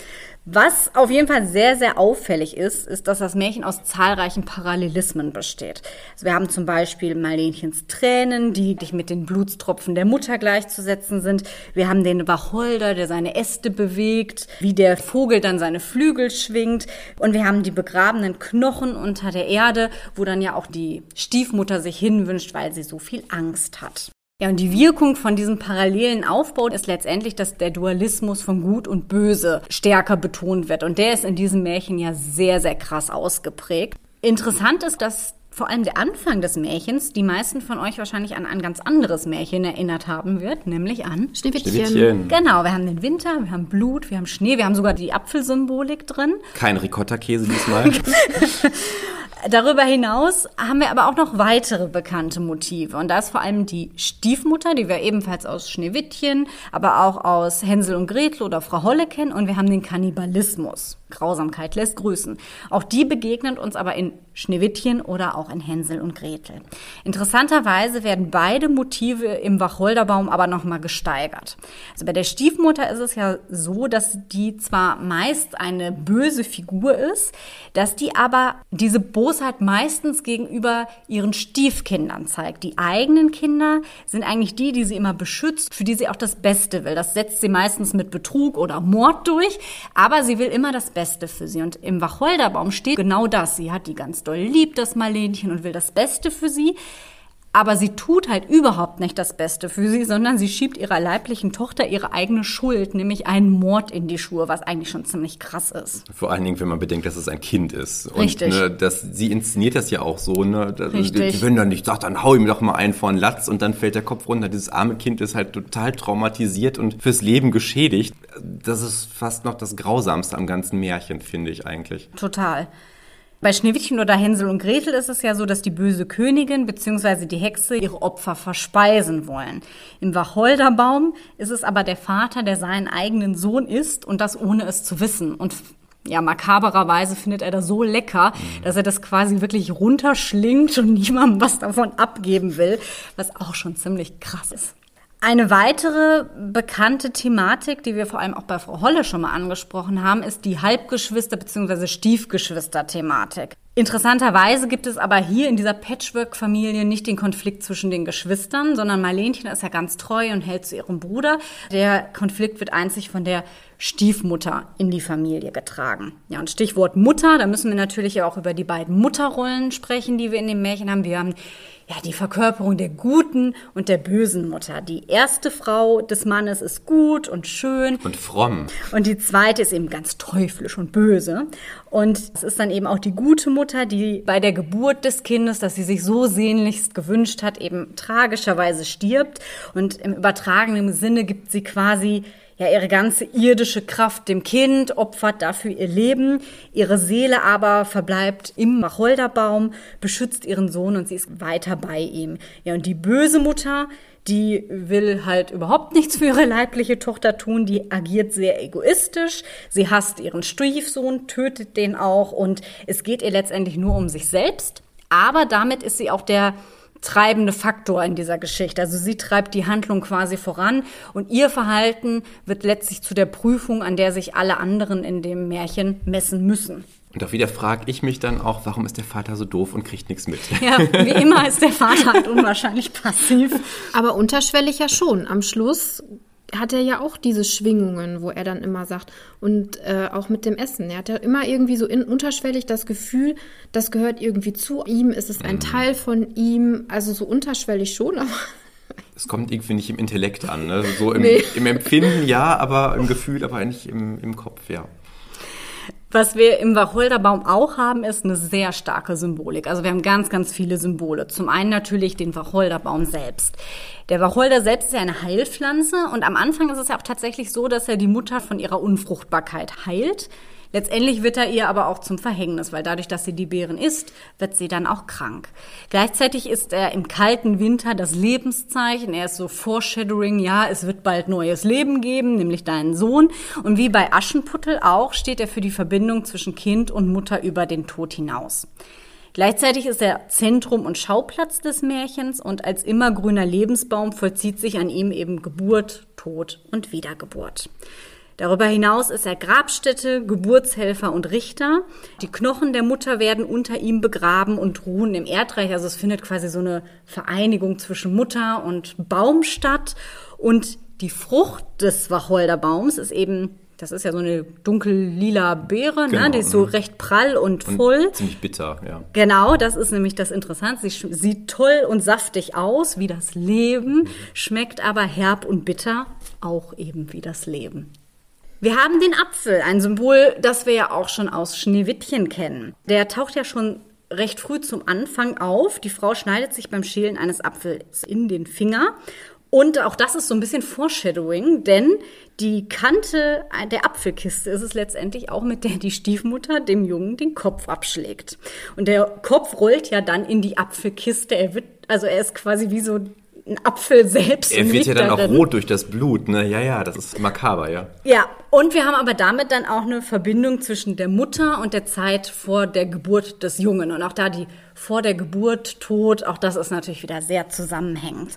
Was auf jeden Fall sehr, sehr auffällig ist, ist, dass das Märchen aus zahlreichen Parallelismen besteht. Also wir haben zum Beispiel Marlenchens Tränen, die dich mit den Blutstropfen der Mutter gleichzusetzen sind. Wir haben den Wacholder, der seine Äste bewegt, wie der Vogel dann seine Flügel schwingt. Und wir haben die begrabenen Knochen unter der Erde, wo dann ja auch die Stiefmutter sich hinwünscht, weil sie so viel Angst hat. Ja, und die Wirkung von diesem parallelen Aufbau ist letztendlich, dass der Dualismus von Gut und Böse stärker betont wird. Und der ist in diesem Märchen ja sehr, sehr krass ausgeprägt. Interessant ist, dass vor allem der Anfang des Märchens die meisten von euch wahrscheinlich an ein ganz anderes Märchen erinnert haben wird, nämlich an Schneewittchen. Schneewittchen. Genau, wir haben den Winter, wir haben Blut, wir haben Schnee, wir haben sogar die Apfelsymbolik drin. Kein Ricotta-Käse diesmal. [LAUGHS] Darüber hinaus haben wir aber auch noch weitere bekannte Motive. Und da ist vor allem die Stiefmutter, die wir ebenfalls aus Schneewittchen, aber auch aus Hänsel und Gretel oder Frau Holle kennen. Und wir haben den Kannibalismus. Grausamkeit lässt grüßen. Auch die begegnen uns aber in Schneewittchen oder auch in Hänsel und Gretel. Interessanterweise werden beide Motive im Wacholderbaum aber nochmal gesteigert. Also bei der Stiefmutter ist es ja so, dass die zwar meist eine böse Figur ist, dass die aber diese Bosheit meistens gegenüber ihren Stiefkindern zeigt. Die eigenen Kinder sind eigentlich die, die sie immer beschützt, für die sie auch das Beste will. Das setzt sie meistens mit Betrug oder Mord durch, aber sie will immer das Beste für sie. Und im Wacholderbaum steht genau das. Sie hat die ganz doll lieb, das Marlenchen, und will das Beste für sie. Aber sie tut halt überhaupt nicht das Beste für sie, sondern sie schiebt ihrer leiblichen Tochter ihre eigene Schuld, nämlich einen Mord in die Schuhe, was eigentlich schon ziemlich krass ist. Vor allen Dingen, wenn man bedenkt, dass es ein Kind ist. Und, Richtig. Ne, das, sie inszeniert das ja auch so. Ne, das, Richtig. Die, die würden dann nicht, sagt, dann hau ihm doch mal einen vor den Latz und dann fällt der Kopf runter. Dieses arme Kind ist halt total traumatisiert und fürs Leben geschädigt. Das ist fast noch das Grausamste am ganzen Märchen, finde ich eigentlich. Total. Bei Schneewittchen oder Hänsel und Gretel ist es ja so, dass die böse Königin bzw. die Hexe ihre Opfer verspeisen wollen. Im Wacholderbaum ist es aber der Vater, der seinen eigenen Sohn isst und das ohne es zu wissen. Und ja, makabererweise findet er das so lecker, dass er das quasi wirklich runterschlingt und niemandem was davon abgeben will, was auch schon ziemlich krass ist. Eine weitere bekannte Thematik, die wir vor allem auch bei Frau Holle schon mal angesprochen haben, ist die Halbgeschwister- bzw. Stiefgeschwister-Thematik. Interessanterweise gibt es aber hier in dieser Patchwork-Familie nicht den Konflikt zwischen den Geschwistern, sondern Marlenchen ist ja ganz treu und hält zu ihrem Bruder. Der Konflikt wird einzig von der Stiefmutter in die Familie getragen. Ja, und Stichwort Mutter, da müssen wir natürlich auch über die beiden Mutterrollen sprechen, die wir in dem Märchen haben. Wir haben ja, die Verkörperung der guten und der bösen Mutter. Die erste Frau des Mannes ist gut und schön. Und fromm. Und die zweite ist eben ganz teuflisch und böse. Und es ist dann eben auch die gute Mutter, die bei der Geburt des Kindes, das sie sich so sehnlichst gewünscht hat, eben tragischerweise stirbt. Und im übertragenen Sinne gibt sie quasi ja ihre ganze irdische Kraft dem Kind, opfert dafür ihr Leben, ihre Seele aber verbleibt im Wacholderbaum, beschützt ihren Sohn und sie ist weiter bei ihm. Ja, und die böse Mutter, die will halt überhaupt nichts für ihre leibliche Tochter tun, die agiert sehr egoistisch, sie hasst ihren Stiefsohn, tötet den auch. Und es geht ihr letztendlich nur um sich selbst, aber damit ist sie auch der treibende Faktor in dieser Geschichte. Also sie treibt die Handlung quasi voran und ihr Verhalten wird letztlich zu der Prüfung, an der sich alle anderen in dem Märchen messen müssen. Und auch wieder frage ich mich dann auch, warum ist der Vater so doof und kriegt nichts mit? Ja, wie immer ist der Vater halt unwahrscheinlich passiv. Aber unterschwellig ja schon. Am Schluss hat er ja auch diese Schwingungen, wo er dann immer sagt, und äh, auch mit dem Essen. Er hat ja immer irgendwie so in, unterschwellig das Gefühl, das gehört irgendwie zu ihm, es ist ein Teil von ihm, also so unterschwellig schon, aber Es kommt irgendwie nicht im Intellekt an. Ne? So im, Nee. im Empfinden ja, aber im Gefühl, aber nicht im, im Kopf, ja. Was wir im Wacholderbaum auch haben, ist eine sehr starke Symbolik. Also wir haben ganz, ganz viele Symbole. Zum einen natürlich den Wacholderbaum selbst. Der Wacholder selbst ist ja eine Heilpflanze und am Anfang ist es ja auch tatsächlich so, dass er die Mutter von ihrer Unfruchtbarkeit heilt. Letztendlich wird er ihr aber auch zum Verhängnis, weil dadurch, dass sie die Beeren isst, wird sie dann auch krank. Gleichzeitig ist er im kalten Winter das Lebenszeichen. Er ist so Foreshadowing, ja, es wird bald neues Leben geben, nämlich deinen Sohn. Und wie bei Aschenputtel auch steht er für die Verbindung zwischen Kind und Mutter über den Tod hinaus. Gleichzeitig ist er Zentrum und Schauplatz des Märchens und als immergrüner Lebensbaum vollzieht sich an ihm eben Geburt, Tod und Wiedergeburt. Darüber hinaus ist er Grabstätte, Geburtshelfer und Richter. Die Knochen der Mutter werden unter ihm begraben und ruhen im Erdreich. Also es findet quasi so eine Vereinigung zwischen Mutter und Baum statt. Und die Frucht des Wacholderbaums ist eben das ist ja so eine dunkel-lila Beere, genau, ne? die ist so mhm. recht prall und, und voll. ziemlich bitter, ja. Genau, das ist nämlich das Interessante. Sie sieht toll und saftig aus, wie das Leben, mhm. schmeckt aber herb und bitter, auch eben wie das Leben. Wir haben den Apfel, ein Symbol, das wir ja auch schon aus Schneewittchen kennen. Der taucht ja schon recht früh zum Anfang auf. Die Frau schneidet sich beim Schälen eines Apfels in den Finger. Und auch das ist so ein bisschen Foreshadowing, denn die Kante der Apfelkiste ist es letztendlich auch, mit der die Stiefmutter dem Jungen den Kopf abschlägt. Und der Kopf rollt ja dann in die Apfelkiste. Er wird, also er ist quasi wie so ein Apfel selbst. Er wird ja dann darin. auch rot durch das Blut, ne? Ja, ja, das ist makaber, ja. Ja, und wir haben aber damit dann auch eine Verbindung zwischen der Mutter und der Zeit vor der Geburt des Jungen. Und auch da die vor der Geburt, Tod, auch das ist natürlich wieder sehr zusammenhängend.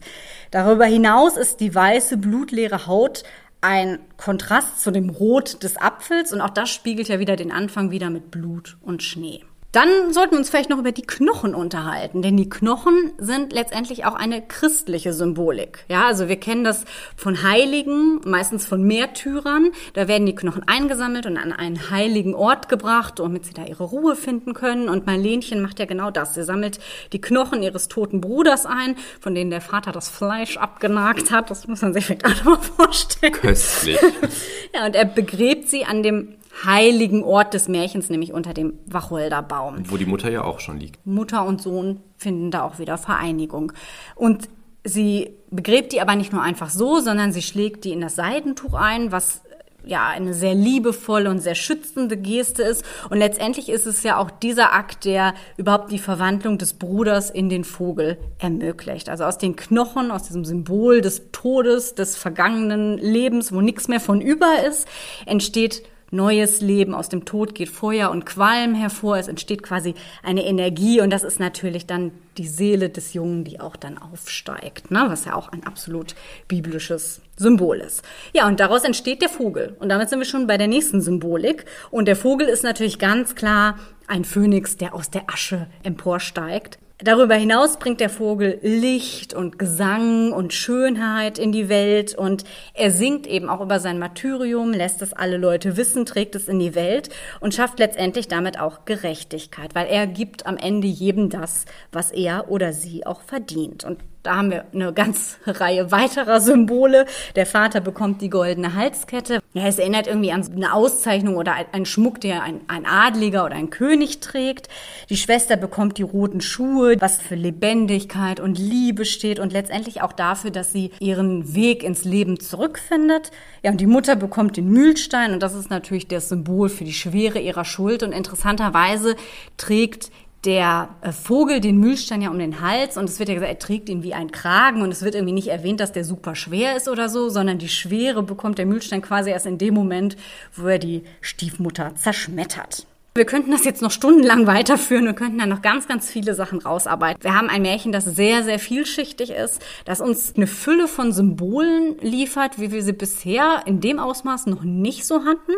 Darüber hinaus ist die weiße, blutleere Haut ein Kontrast zu dem Rot des Apfels und auch das spiegelt ja wieder den Anfang wieder mit Blut und Schnee. Dann sollten wir uns vielleicht noch über die Knochen unterhalten, denn die Knochen sind letztendlich auch eine christliche Symbolik. Ja, also wir kennen das von Heiligen, meistens von Märtyrern. Da werden die Knochen eingesammelt und an einen heiligen Ort gebracht, damit sie da ihre Ruhe finden können. Und Marlenchen macht ja genau das. Sie sammelt die Knochen ihres toten Bruders ein, von denen der Vater das Fleisch abgenagt hat. Das muss man sich vielleicht auch noch mal vorstellen. Köstlich. [LAUGHS] ja, und er begräbt sie an dem heiligen Ort des Märchens, nämlich unter dem Wacholderbaum. Wo die Mutter ja auch schon liegt. Mutter und Sohn finden da auch wieder Vereinigung. Und sie begräbt die aber nicht nur einfach so, sondern sie schlägt die in das Seidentuch ein, was ja eine sehr liebevolle und sehr schützende Geste ist. Und letztendlich ist es ja auch dieser Akt, der überhaupt die Verwandlung des Bruders in den Vogel ermöglicht. Also aus den Knochen, aus diesem Symbol des Todes, des vergangenen Lebens, wo nichts mehr von über ist, entsteht neues Leben, aus dem Tod geht Feuer und Qualm hervor, es entsteht quasi eine Energie und das ist natürlich dann die Seele des Jungen, die auch dann aufsteigt, ne? was ja auch ein absolut biblisches Symbol ist. Ja, und daraus entsteht der Vogel und damit sind wir schon bei der nächsten Symbolik und der Vogel ist natürlich ganz klar ein Phönix, der aus der Asche emporsteigt. Darüber hinaus bringt der Vogel Licht und Gesang und Schönheit in die Welt und er singt eben auch über sein Martyrium, lässt es alle Leute wissen, trägt es in die Welt und schafft letztendlich damit auch Gerechtigkeit, weil er gibt am Ende jedem das, was er oder sie auch verdient. Und da haben wir eine ganze [LAUGHS] Reihe weiterer Symbole. Der Vater bekommt die goldene Halskette. Ja, es erinnert irgendwie an eine Auszeichnung oder einen Schmuck, der ein, ein Adliger oder ein König trägt. Die Schwester bekommt die roten Schuhe, was für Lebendigkeit und Liebe steht und letztendlich auch dafür, dass sie ihren Weg ins Leben zurückfindet. Ja, und die Mutter bekommt den Mühlstein und das ist natürlich das Symbol für die Schwere ihrer Schuld und interessanterweise trägt der äh, Vogel den Mühlstein ja um den Hals und es wird ja gesagt, er trägt ihn wie ein Kragen und es wird irgendwie nicht erwähnt, dass der super schwer ist oder so, sondern die Schwere bekommt der Mühlstein quasi erst in dem Moment, wo er die Stiefmutter zerschmettert. Wir könnten das jetzt noch stundenlang weiterführen und könnten da noch ganz, ganz viele Sachen rausarbeiten. Wir haben ein Märchen, das sehr, sehr vielschichtig ist, das uns eine Fülle von Symbolen liefert, wie wir sie bisher in dem Ausmaß noch nicht so hatten.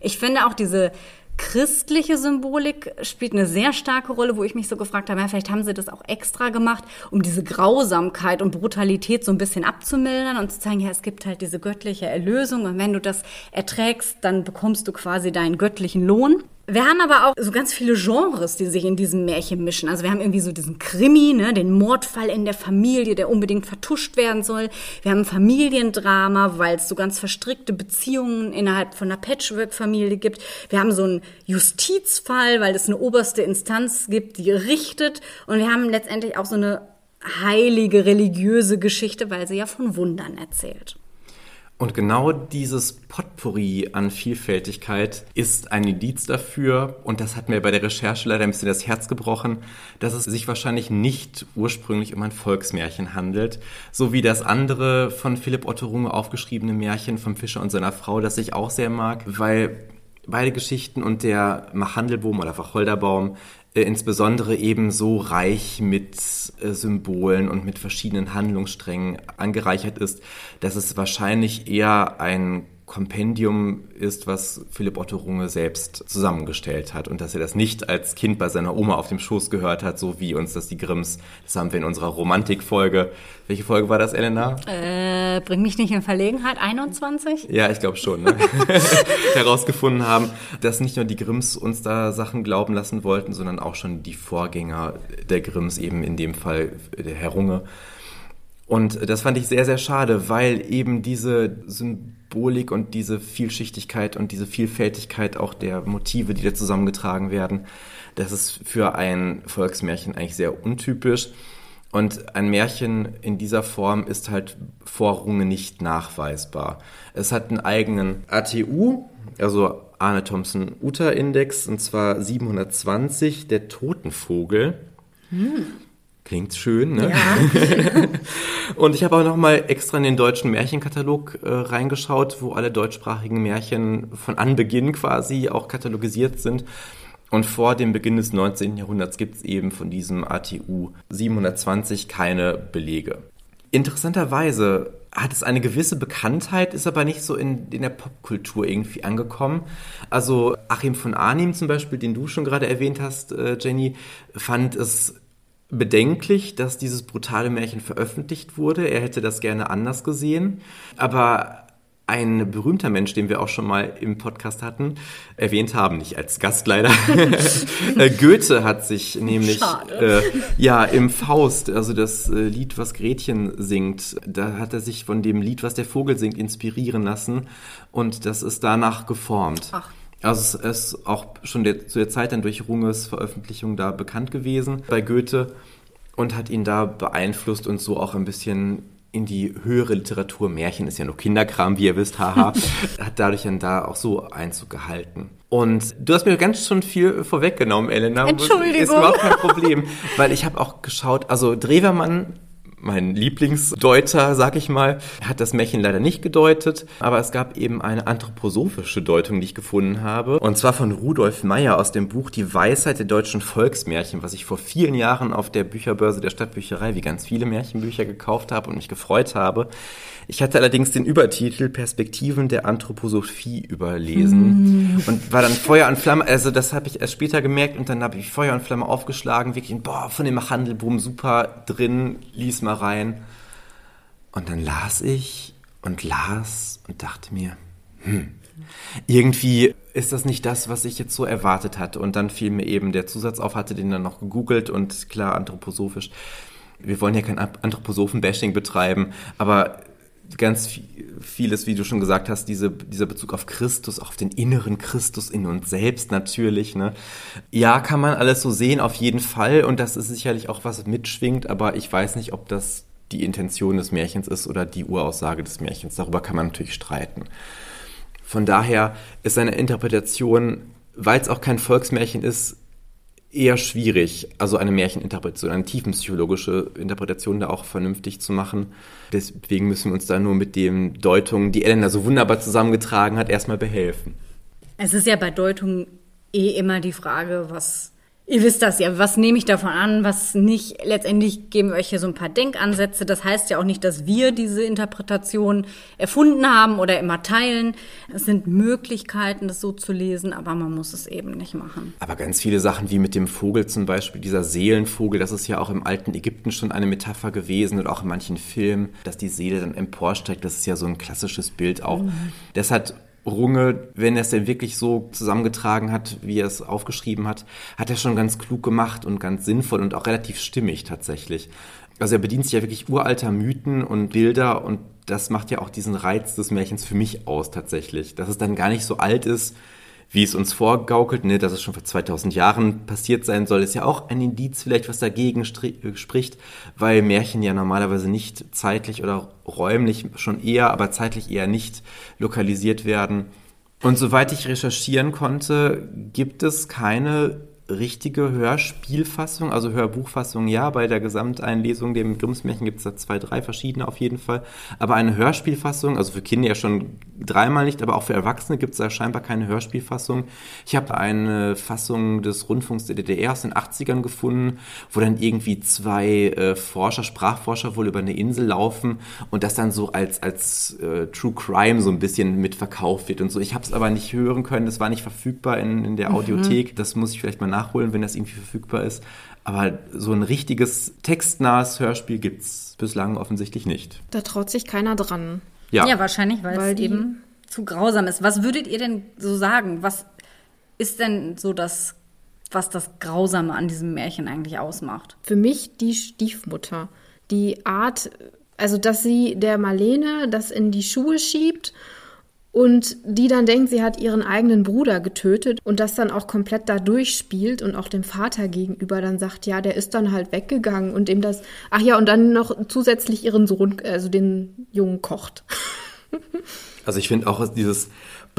Ich finde auch diese christliche Symbolik spielt eine sehr starke Rolle, wo ich mich so gefragt habe, ja, vielleicht haben sie das auch extra gemacht, um diese Grausamkeit und Brutalität so ein bisschen abzumildern und zu zeigen, ja, es gibt halt diese göttliche Erlösung und wenn du das erträgst, dann bekommst du quasi deinen göttlichen Lohn. Wir haben aber auch so ganz viele Genres, die sich in diesem Märchen mischen. Also wir haben irgendwie so diesen Krimi, ne, den Mordfall in der Familie, der unbedingt vertuscht werden soll. Wir haben Familiendrama, weil es so ganz verstrickte Beziehungen innerhalb von einer Patchwork-Familie gibt. Wir haben so einen Justizfall, weil es eine oberste Instanz gibt, die richtet. Und wir haben letztendlich auch so eine heilige religiöse Geschichte, weil sie ja von Wundern erzählt. Und genau dieses Potpourri an Vielfältigkeit ist ein Indiz dafür, und das hat mir bei der Recherche leider ein bisschen das Herz gebrochen, dass es sich wahrscheinlich nicht ursprünglich um ein Volksmärchen handelt, so wie das andere von Philipp Otto Runge aufgeschriebene Märchen vom Fischer und seiner Frau, das ich auch sehr mag, weil beide Geschichten und der Machandelbaum oder Wacholderbaum insbesondere eben so reich mit äh, Symbolen und mit verschiedenen Handlungssträngen angereichert ist, dass es wahrscheinlich eher ein Kompendium ist, was Philipp Otto Runge selbst zusammengestellt hat und dass er das nicht als Kind bei seiner Oma auf dem Schoß gehört hat, so wie uns das die Grimms, das haben wir in unserer Romantikfolge. Welche Folge war das, Elena? Äh, bring mich nicht in Verlegenheit, 21? Ja, ich glaube schon, ne? [LAUGHS] herausgefunden haben, dass nicht nur die Grimms uns da Sachen glauben lassen wollten, sondern auch schon die Vorgänger der Grimms, eben in dem Fall der Herr Runge. Und das fand ich sehr, sehr schade, weil eben diese Symbolik und diese Vielschichtigkeit und diese Vielfältigkeit auch der Motive, die da zusammengetragen werden, das ist für ein Volksmärchen eigentlich sehr untypisch. Und ein Märchen in dieser Form ist halt vor Runge nicht nachweisbar. Es hat einen eigenen ATU, also Arne Thompson Uta Index, und zwar 720, der Totenvogel. Hm. Klingt schön, ne? Ja. [LAUGHS] und ich habe auch noch mal extra in den deutschen Märchenkatalog äh, reingeschaut, wo alle deutschsprachigen Märchen von Anbeginn quasi auch katalogisiert sind. Und vor dem Beginn des 19. Jahrhunderts gibt es eben von diesem ATU 720 keine Belege. Interessanterweise hat es eine gewisse Bekanntheit, ist aber nicht so in, in der Popkultur irgendwie angekommen. Also Achim von Arnim zum Beispiel, den du schon gerade erwähnt hast, äh, Jenny, fand es bedenklich, dass dieses brutale Märchen veröffentlicht wurde. Er hätte das gerne anders gesehen. Aber ein berühmter Mensch, den wir auch schon mal im Podcast hatten, erwähnt haben, nicht als Gast leider. [LAUGHS] Äh, Goethe hat sich nämlich äh, ja im Faust, also das äh, Lied, was Gretchen singt, da hat er sich von dem Lied, was der Vogel singt, inspirieren lassen und das ist danach geformt. Ach. Also es ist auch schon der, zu der Zeit dann durch Runges Veröffentlichung da bekannt gewesen bei Goethe und hat ihn da beeinflusst und so auch ein bisschen in die höhere Literatur, Märchen ist ja nur Kinderkram, wie ihr wisst, haha, [LAUGHS] hat dadurch dann da auch so Einzug gehalten. Und du hast mir ganz schon viel vorweggenommen, Elena. Entschuldigung. Ist überhaupt kein Problem, weil ich habe auch geschaut, also Drewermann mein Lieblingsdeuter, sag ich mal, hat das Märchen leider nicht gedeutet, aber es gab eben eine anthroposophische Deutung, die ich gefunden habe. Und zwar von Rudolf Meyer aus dem Buch Die Weisheit der deutschen Volksmärchen, was ich vor vielen Jahren auf der Bücherbörse der Stadtbücherei wie ganz viele Märchenbücher gekauft habe und mich gefreut habe. Ich hatte allerdings den Übertitel Perspektiven der Anthroposophie überlesen mm. und war dann Feuer und Flamme, also das habe ich erst später gemerkt und dann habe ich Feuer und Flamme aufgeschlagen, wirklich, boah, von dem Handelboom super drin, lies mal rein. Und dann las ich und las und dachte mir, hm, irgendwie ist das nicht das, was ich jetzt so erwartet hatte. Und dann fiel mir eben der Zusatz auf, hatte den dann noch gegoogelt und klar anthroposophisch. Wir wollen hier kein Anthroposophen-Bashing betreiben, aber ganz vieles, wie du schon gesagt hast, diese, dieser Bezug auf Christus, auf den inneren Christus in uns selbst natürlich. Ne? Ja, kann man alles so sehen, auf jeden Fall. Und das ist sicherlich auch was mitschwingt, aber ich weiß nicht, ob das die Intention des Märchens ist oder die Uraussage des Märchens. Darüber kann man natürlich streiten. Von daher ist seine Interpretation, weil es auch kein Volksmärchen ist, eher schwierig, also eine Märcheninterpretation, eine tiefenpsychologische Interpretation da auch vernünftig zu machen. Deswegen müssen wir uns da nur mit den Deutungen, die Elena so wunderbar zusammengetragen hat, erstmal behelfen. Es ist ja bei Deutungen eh immer die Frage, was Ihr wisst das ja, was nehme ich davon an, was nicht. Letztendlich geben wir euch hier so ein paar Denkansätze. Das heißt ja auch nicht, dass wir diese Interpretation erfunden haben oder immer teilen. Es sind Möglichkeiten, das so zu lesen, aber man muss es eben nicht machen. Aber ganz viele Sachen wie mit dem Vogel zum Beispiel, dieser Seelenvogel, das ist ja auch im alten Ägypten schon eine Metapher gewesen und auch in manchen Filmen, dass die Seele dann emporsteigt. Das ist ja so ein klassisches Bild auch. Mhm. Das hat Runge, wenn er es denn wirklich so zusammengetragen hat, wie er es aufgeschrieben hat, hat er schon ganz klug gemacht und ganz sinnvoll und auch relativ stimmig tatsächlich. Also er bedient sich ja wirklich uralter Mythen und Bilder und das macht ja auch diesen Reiz des Märchens für mich aus tatsächlich. Dass es dann gar nicht so alt ist, wie es uns vorgaukelt, ne, dass es schon vor 2000 Jahren passiert sein soll, ist ja auch ein Indiz vielleicht, was dagegen spricht, weil Märchen ja normalerweise nicht zeitlich oder räumlich schon eher, aber zeitlich eher nicht lokalisiert werden. Und soweit ich recherchieren konnte, gibt es keine richtige Hörspielfassung, also Hörbuchfassung ja, bei der Gesamteinlesung dem Grimms Märchen gibt es da zwei, drei verschiedene auf jeden Fall. Aber eine Hörspielfassung, also für Kinder ja schon dreimal nicht, aber auch für Erwachsene gibt es da scheinbar keine Hörspielfassung. Ich habe eine Fassung des Rundfunks der DDR aus den 80ern gefunden, wo dann irgendwie zwei äh, Forscher, Sprachforscher wohl über eine Insel laufen und das dann so als, als äh, True Crime so ein bisschen mitverkauft wird und so. Ich habe es aber nicht hören können, das war nicht verfügbar in, in der mhm. Audiothek. Das muss ich vielleicht mal nachholen, wenn das irgendwie verfügbar ist. Aber so ein richtiges textnahes Hörspiel gibt es bislang offensichtlich nicht. Da traut sich keiner dran. Ja, ja wahrscheinlich, weil, weil es eben zu grausam ist. Was würdet ihr denn so sagen? Was ist denn so das, was das Grausame an diesem Märchen eigentlich ausmacht? Für mich die Stiefmutter. Die Art, also dass sie der Marlene das in die Schuhe schiebt und die dann denkt, sie hat ihren eigenen Bruder getötet und das dann auch komplett da durchspielt und auch dem Vater gegenüber dann sagt, ja, der ist dann halt weggegangen und dem das, ach ja, und dann noch zusätzlich ihren Sohn, also den Jungen kocht. [LAUGHS] Also ich finde auch dieses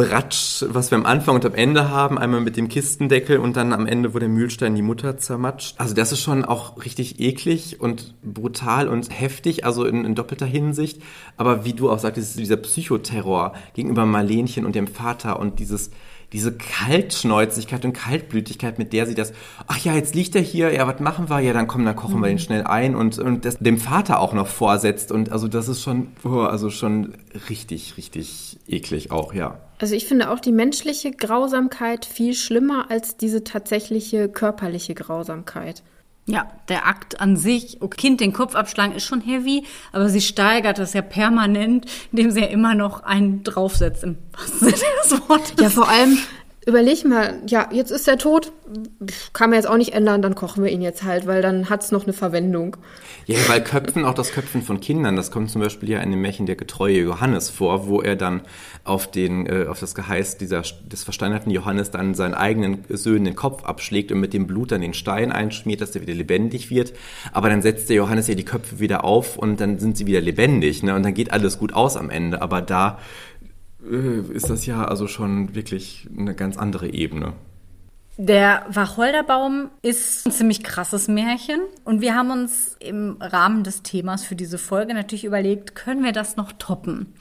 Bratsch, was wir am Anfang und am Ende haben, einmal mit dem Kistendeckel und dann am Ende, wo der Mühlstein die Mutter zermatscht. Also das ist schon auch richtig eklig und brutal und heftig, also in, in doppelter Hinsicht. Aber wie du auch sagtest, dieser Psychoterror gegenüber Marlenchen und dem Vater und dieses diese Kaltschnäuzigkeit und Kaltblütigkeit, mit der sie das, ach ja, jetzt liegt er hier, ja, was machen wir? Ja, dann komm, dann kochen mhm. wir den schnell ein und, und das dem Vater auch noch vorsetzt. Und also das ist schon, oh, also schon richtig, richtig eklig auch, ja. Also ich finde auch die menschliche Grausamkeit viel schlimmer als diese tatsächliche körperliche Grausamkeit. Ja, der Akt an sich, oh, Kind den Kopf abschlagen, ist schon heavy, aber sie steigert das ja permanent, indem sie ja immer noch einen draufsetzt im wahrsten Sinne des Wortes. Ja, vor allem, überleg mal, ja, jetzt ist er tot, kann man jetzt auch nicht ändern, dann kochen wir ihn jetzt halt, weil dann hat es noch eine Verwendung. Ja, weil Köpfen, auch das Köpfen von Kindern, das kommt zum Beispiel ja in dem Märchen Der getreue Johannes vor, wo er dann auf, den, äh, auf das Geheiß dieser, des versteinerten Johannes dann seinen eigenen Söhnen den Kopf abschlägt und mit dem Blut dann den Stein einschmiert, dass der wieder lebendig wird. Aber dann setzt der Johannes ja die Köpfe wieder auf und dann sind sie wieder lebendig. Ne? Und dann geht alles gut aus am Ende. Aber da ist das ja also schon wirklich eine ganz andere Ebene. Der Wacholderbaum ist ein ziemlich krasses Märchen und wir haben uns im Rahmen des Themas für diese Folge natürlich überlegt, können wir das noch toppen?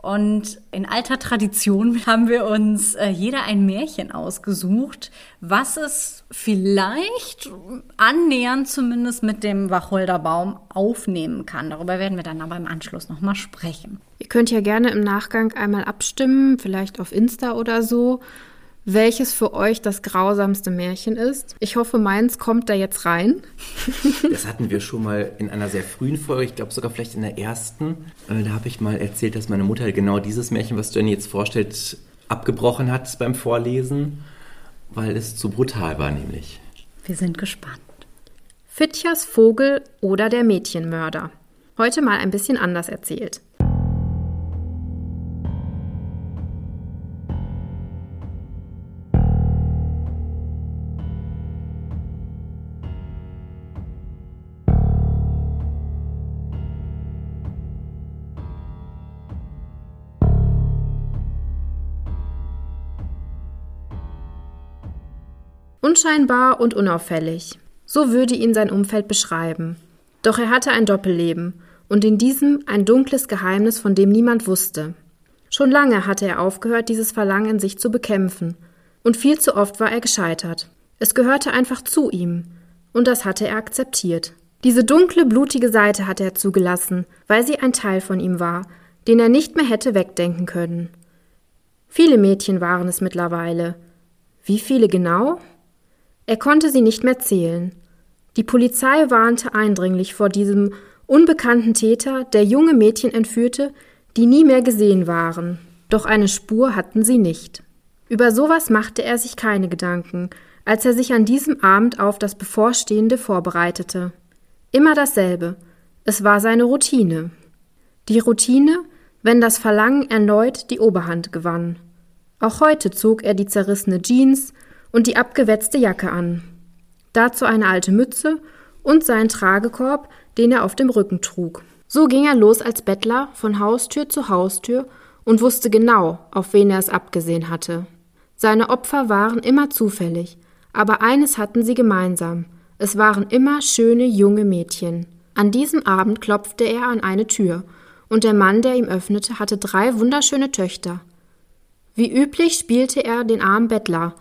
Und in alter Tradition [LAUGHS] haben wir uns äh, jeder ein Märchen ausgesucht, was es vielleicht annähernd zumindest mit dem Wacholderbaum aufnehmen kann. Darüber werden wir dann aber im Anschluss nochmal sprechen. Ihr könnt ja gerne im Nachgang einmal abstimmen, vielleicht auf Insta oder so, welches für euch das grausamste Märchen ist. Ich hoffe, meins kommt da jetzt rein. [LAUGHS] Das hatten wir schon mal in einer sehr frühen Folge, ich glaube sogar vielleicht in der ersten. Äh, da habe ich mal erzählt, dass meine Mutter genau dieses Märchen, was Jenny jetzt vorstellt, abgebrochen hat beim Vorlesen, weil es zu brutal war nämlich. Wir sind gespannt. Fitchers Vogel oder der Mädchenmörder. Heute mal ein bisschen anders erzählt. Unscheinbar und unauffällig. So würde ihn sein Umfeld beschreiben. Doch er hatte ein Doppelleben und in diesem ein dunkles Geheimnis, von dem niemand wusste. Schon lange hatte er aufgehört, dieses Verlangen in sich zu bekämpfen, und viel zu oft war er gescheitert. Es gehörte einfach zu ihm, und das hatte er akzeptiert. Diese dunkle, blutige Seite hatte er zugelassen, weil sie ein Teil von ihm war, den er nicht mehr hätte wegdenken können. Viele Mädchen waren es mittlerweile. Wie viele genau? Er konnte sie nicht mehr zählen. Die Polizei warnte eindringlich vor diesem unbekannten Täter, der junge Mädchen entführte, die nie mehr gesehen waren. Doch eine Spur hatten sie nicht. Über sowas machte er sich keine Gedanken, als er sich an diesem Abend auf das Bevorstehende vorbereitete. Immer dasselbe. Es war seine Routine. Die Routine, wenn das Verlangen erneut die Oberhand gewann. Auch heute zog er die zerrissene Jeans, und die abgewetzte Jacke an. Dazu eine alte Mütze und seinen Tragekorb, den er auf dem Rücken trug. So ging er los als Bettler von Haustür zu Haustür und wusste genau, auf wen er es abgesehen hatte. Seine Opfer waren immer zufällig, Aber eines hatten sie gemeinsam. Es waren immer schöne junge Mädchen. An diesem Abend klopfte er an eine Tür, und der Mann, der ihm öffnete, hatte drei wunderschöne Töchter. Wie üblich spielte er den armen Bettler,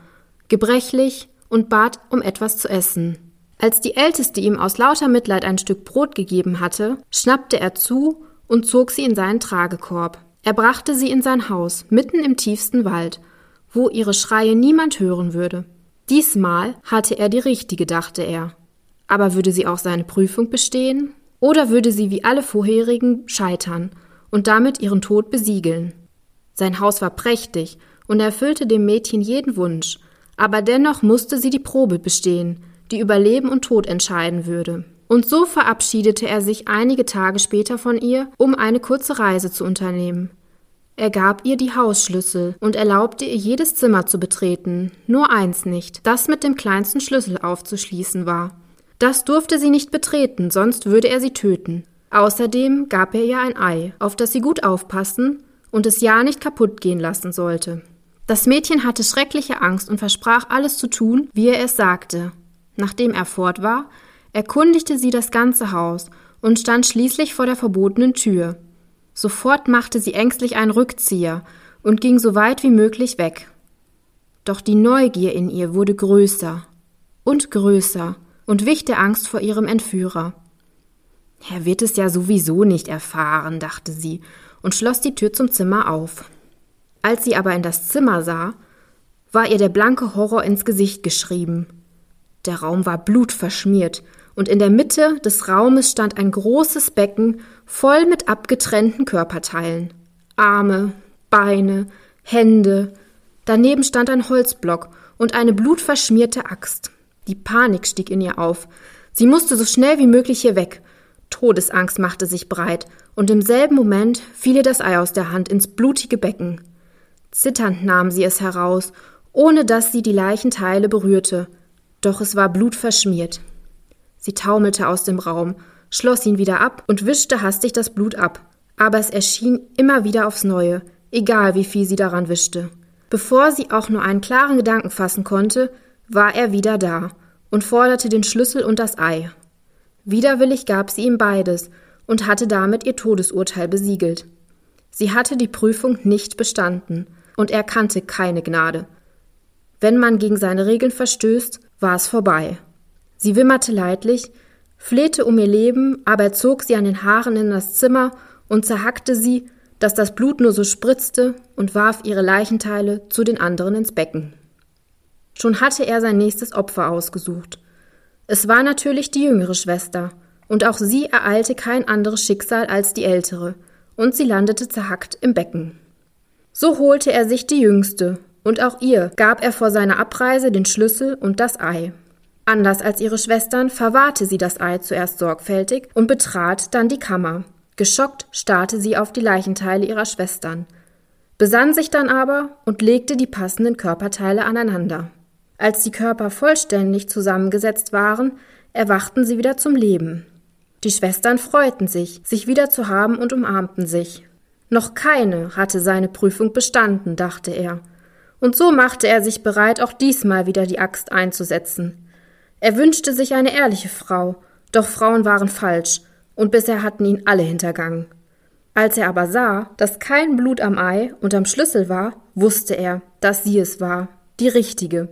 gebrechlich, und bat um etwas zu essen. Als die Älteste ihm aus lauter Mitleid ein Stück Brot gegeben hatte, schnappte er zu und zog sie in seinen Tragekorb. Er brachte sie in sein Haus, mitten im tiefsten Wald, wo ihre Schreie niemand hören würde. Diesmal hatte er die richtige, dachte er. Aber würde sie auch seine Prüfung bestehen? Oder würde sie wie alle vorherigen scheitern und damit ihren Tod besiegeln? Sein Haus war prächtig und erfüllte dem Mädchen jeden Wunsch, aber dennoch musste sie die Probe bestehen, die über Leben und Tod entscheiden würde. Und so verabschiedete er sich einige Tage später von ihr, um eine kurze Reise zu unternehmen. Er gab ihr die Hausschlüssel und erlaubte ihr jedes Zimmer zu betreten, nur eins nicht, das mit dem kleinsten Schlüssel aufzuschließen war. Das durfte sie nicht betreten, sonst würde er sie töten. Außerdem gab er ihr ein Ei, auf das sie gut aufpassen und es ja nicht kaputt gehen lassen sollte. Das Mädchen hatte schreckliche Angst und versprach alles zu tun, wie er es sagte. Nachdem er fort war, erkundigte sie das ganze Haus und stand schließlich vor der verbotenen Tür. Sofort machte sie ängstlich einen Rückzieher und ging so weit wie möglich weg. Doch die Neugier in ihr wurde größer und größer und wich der Angst vor ihrem Entführer. Er wird es ja sowieso nicht erfahren, dachte sie und schloss die Tür zum Zimmer auf. Als sie aber in das Zimmer sah, war ihr der blanke Horror ins Gesicht geschrieben. Der Raum war blutverschmiert, und in der Mitte des Raumes stand ein großes Becken voll mit abgetrennten Körperteilen. Arme, Beine, Hände. Daneben stand ein Holzblock und eine blutverschmierte Axt. Die Panik stieg in ihr auf. Sie musste so schnell wie möglich hier weg. Todesangst machte sich breit, und im selben Moment fiel ihr das Ei aus der Hand ins blutige Becken. Zitternd nahm sie es heraus, ohne dass sie die Leichenteile berührte, doch es war blutverschmiert. Sie taumelte aus dem Raum, schloss ihn wieder ab und wischte hastig das Blut ab. Aber es erschien immer wieder aufs Neue, egal wie viel sie daran wischte. Bevor sie auch nur einen klaren Gedanken fassen konnte, war er wieder da und forderte den Schlüssel und das Ei. Widerwillig gab sie ihm beides und hatte damit ihr Todesurteil besiegelt. Sie hatte die Prüfung nicht bestanden und er kannte keine Gnade. Wenn man gegen seine Regeln verstößt, war es vorbei. Sie wimmerte leidlich, flehte um ihr Leben, aber er zog sie an den Haaren in das Zimmer und zerhackte sie, dass das Blut nur so spritzte, und warf ihre Leichenteile zu den anderen ins Becken. Schon hatte er sein nächstes Opfer ausgesucht. Es war natürlich die jüngere Schwester, und auch sie ereilte kein anderes Schicksal als die ältere, und sie landete zerhackt im Becken. So holte er sich die jüngste, und auch ihr gab er vor seiner Abreise den Schlüssel und das Ei. Anders als ihre Schwestern verwahrte sie das Ei zuerst sorgfältig und betrat dann die Kammer. Geschockt starrte sie auf die Leichenteile ihrer Schwestern, besann sich dann aber und legte die passenden Körperteile aneinander. Als die Körper vollständig zusammengesetzt waren, erwachten sie wieder zum Leben. Die Schwestern freuten sich, sich wieder zu haben und umarmten sich. Noch keine hatte seine Prüfung bestanden, dachte er. Und so machte er sich bereit, auch diesmal wieder die Axt einzusetzen. Er wünschte sich eine ehrliche Frau, doch Frauen waren falsch, und bisher hatten ihn alle hintergangen. Als er aber sah, dass kein Blut am Ei und am Schlüssel war, wusste er, dass sie es war, die richtige.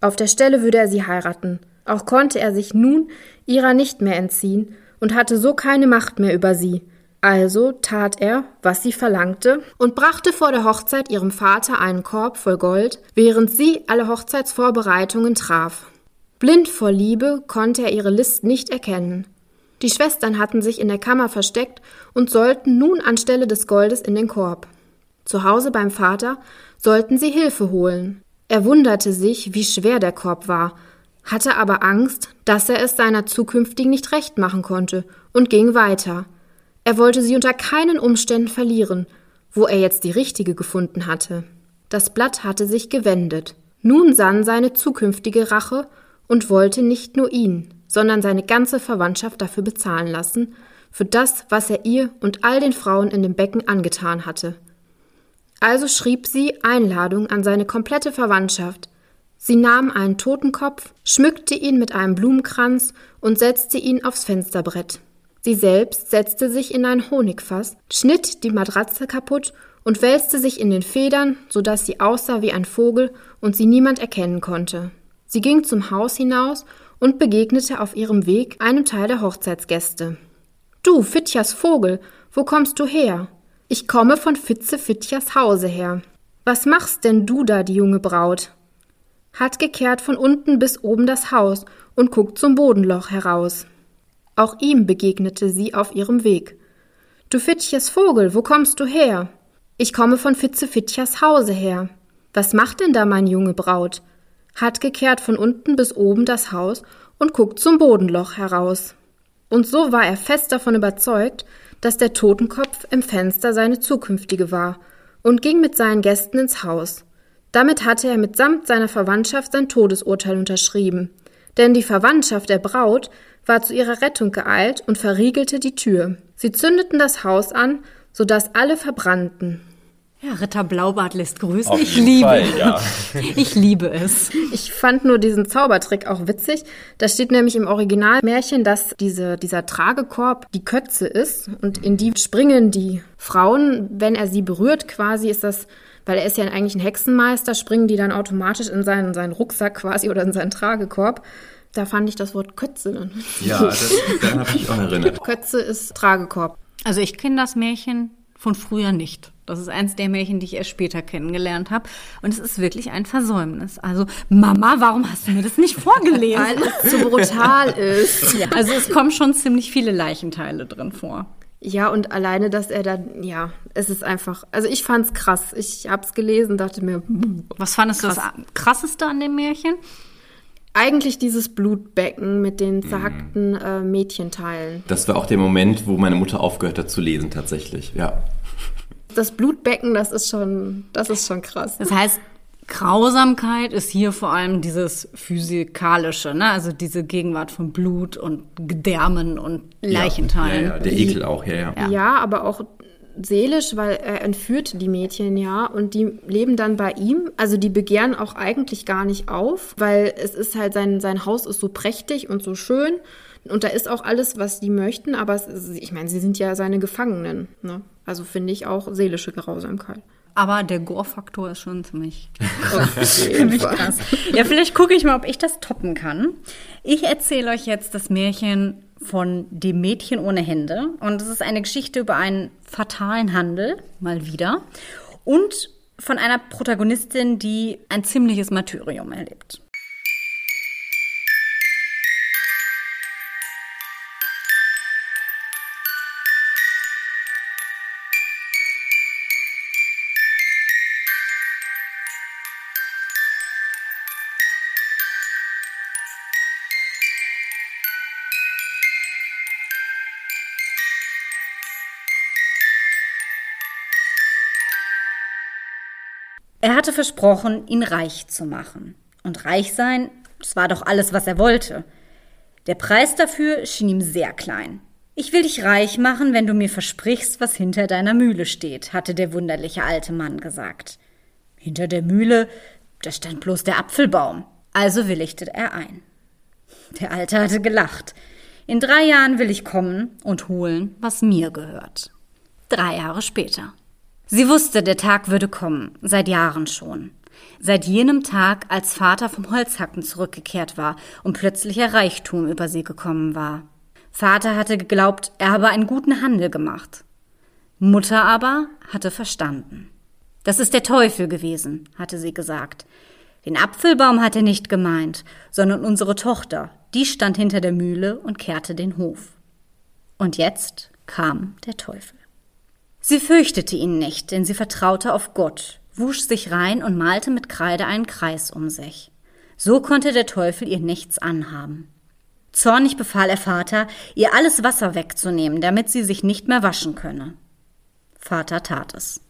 Auf der Stelle würde er sie heiraten, auch konnte er sich nun ihrer nicht mehr entziehen und hatte so keine Macht mehr über sie. Also tat er, was sie verlangte, und brachte vor der Hochzeit ihrem Vater einen Korb voll Gold, während sie alle Hochzeitsvorbereitungen traf. Blind vor Liebe konnte er ihre List nicht erkennen. Die Schwestern hatten sich in der Kammer versteckt und sollten nun anstelle des Goldes in den Korb. Zu Hause beim Vater sollten sie Hilfe holen. Er wunderte sich, wie schwer der Korb war, hatte aber Angst, dass er es seiner zukünftigen nicht recht machen konnte und ging weiter. Er wollte sie unter keinen Umständen verlieren, wo er jetzt die richtige gefunden hatte. Das Blatt hatte sich gewendet. Nun sann seine zukünftige Rache und wollte nicht nur ihn, sondern seine ganze Verwandtschaft dafür bezahlen lassen, für das, was er ihr und all den Frauen in dem Becken angetan hatte. Also schrieb sie Einladung an seine komplette Verwandtschaft. Sie nahm einen Totenkopf, schmückte ihn mit einem Blumenkranz und setzte ihn aufs Fensterbrett. Sie selbst setzte sich in ein Honigfass, schnitt die Matratze kaputt und wälzte sich in den Federn, so dass sie aussah wie ein Vogel und sie niemand erkennen konnte. Sie ging zum Haus hinaus und begegnete auf ihrem Weg einem Teil der Hochzeitsgäste. Du, Fitjas Vogel, wo kommst du her? Ich komme von Fitze Fitjas Hause her. Was machst denn du da, die junge Braut? Hat gekehrt von unten bis oben das Haus und guckt zum Bodenloch heraus. Auch ihm begegnete sie auf ihrem Weg. Du Fitches Vogel, wo kommst du her? Ich komme von Fitze Fitjas Hause her. Was macht denn da mein junge Braut? Hat gekehrt von unten bis oben das Haus und guckt zum Bodenloch heraus. Und so war er fest davon überzeugt, dass der Totenkopf im Fenster seine zukünftige war und ging mit seinen Gästen ins Haus. Damit hatte er mitsamt seiner Verwandtschaft sein Todesurteil unterschrieben. Denn die Verwandtschaft der Braut war zu ihrer Rettung geeilt und verriegelte die Tür. Sie zündeten das Haus an, so dass alle verbrannten. Ja, Ritter Blaubart lässt grüßen. Auf ich liebe. Fall, ja. [LAUGHS] Ich liebe es. Ich fand nur diesen Zaubertrick auch witzig. Da steht nämlich im Originalmärchen, dass diese, dieser Tragekorb die Kötze ist und in die springen die Frauen. Wenn er sie berührt, quasi ist das, weil er ist ja eigentlich ein Hexenmeister, springen die dann automatisch in seinen, seinen Rucksack quasi oder in seinen Tragekorb. Da fand ich das Wort Kötze dann. Ja, das, daran habe ich auch erinnert. [LAUGHS] Kötze ist Tragekorb. Also ich kenne das Märchen von früher nicht. Das ist eins der Märchen, die ich erst später kennengelernt habe. Und es ist wirklich ein Versäumnis. Also, Mama, warum hast du mir das nicht vorgelesen? Weil es zu brutal ist. [LAUGHS] ja, also es kommen schon ziemlich viele Leichenteile drin vor. Ja, und alleine, dass er dann, ja, es ist einfach, also ich fand's krass. Ich hab's gelesen, dachte mir, hm, Was fandest du das krasseste an dem Märchen? Eigentlich dieses Blutbecken mit den zerhackten äh, Mädchenteilen. Das war auch der Moment, wo meine Mutter aufgehört hat zu lesen, tatsächlich. Ja. Das Blutbecken, das ist schon, das ist schon krass. Das heißt, Grausamkeit ist hier vor allem dieses physikalische, ne? also diese Gegenwart von Blut und Gedärmen und Leichenteilen. Ja, ja, der Ekel auch, ja, ja. Ja. Ja, aber auch seelisch, weil er entführt die Mädchen ja und die leben dann bei ihm. Also die begehren auch eigentlich gar nicht auf, weil es ist halt sein, sein Haus ist so prächtig und so schön und da ist auch alles, was die möchten, aber es ist, ich meine, sie sind ja seine Gefangenen. Ne? Also finde ich auch seelische Grausamkeit. Aber der Gore-Faktor ist schon ziemlich, [LAUGHS] [LAUGHS] ziemlich krass. Ja, vielleicht gucke ich mal, ob ich das toppen kann. Ich erzähle euch jetzt das Märchen von dem Mädchen ohne Hände. Und es ist eine Geschichte über einen fatalen Handel, mal wieder. Und von einer Protagonistin, die ein ziemliches Martyrium erlebt. Er hatte versprochen, ihn reich zu machen. Und reich sein, das war doch alles, was er wollte. Der Preis dafür schien ihm sehr klein. Ich will dich reich machen, wenn du mir versprichst, was hinter deiner Mühle steht, hatte der wunderliche alte Mann gesagt. Hinter der Mühle, da stand bloß der Apfelbaum. Also willigte er ein. Der Alte hatte gelacht. In drei Jahren will ich kommen und holen, was mir gehört. Drei Jahre später. Sie wusste, der Tag würde kommen, seit Jahren schon. Seit jenem Tag, als Vater vom Holzhacken zurückgekehrt war und plötzlicher Reichtum über sie gekommen war. Vater hatte geglaubt, er habe einen guten Handel gemacht. Mutter aber hatte verstanden. Das ist der Teufel gewesen, hatte sie gesagt. Den Apfelbaum hat er nicht gemeint, sondern unsere Tochter, die stand hinter der Mühle und kehrte den Hof. Und jetzt kam der Teufel. Sie fürchtete ihn nicht, denn sie vertraute auf Gott, wusch sich rein und malte mit Kreide einen Kreis um sich. So konnte der Teufel ihr nichts anhaben. Zornig befahl er Vater, ihr alles Wasser wegzunehmen, damit sie sich nicht mehr waschen könne. Vater tat es.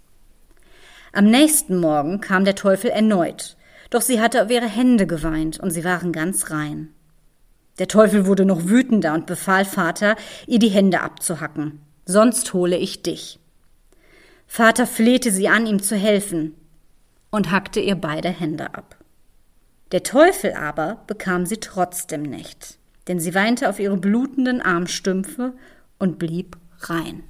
Am nächsten Morgen kam der Teufel erneut, doch sie hatte auf ihre Hände geweint und sie waren ganz rein. Der Teufel wurde noch wütender und befahl Vater, ihr die Hände abzuhacken, sonst hole ich dich. Vater flehte sie an, ihm zu helfen, und hackte ihr beide Hände ab. Der Teufel aber bekam sie trotzdem nicht, denn sie weinte auf ihre blutenden Armstümpfe und blieb rein.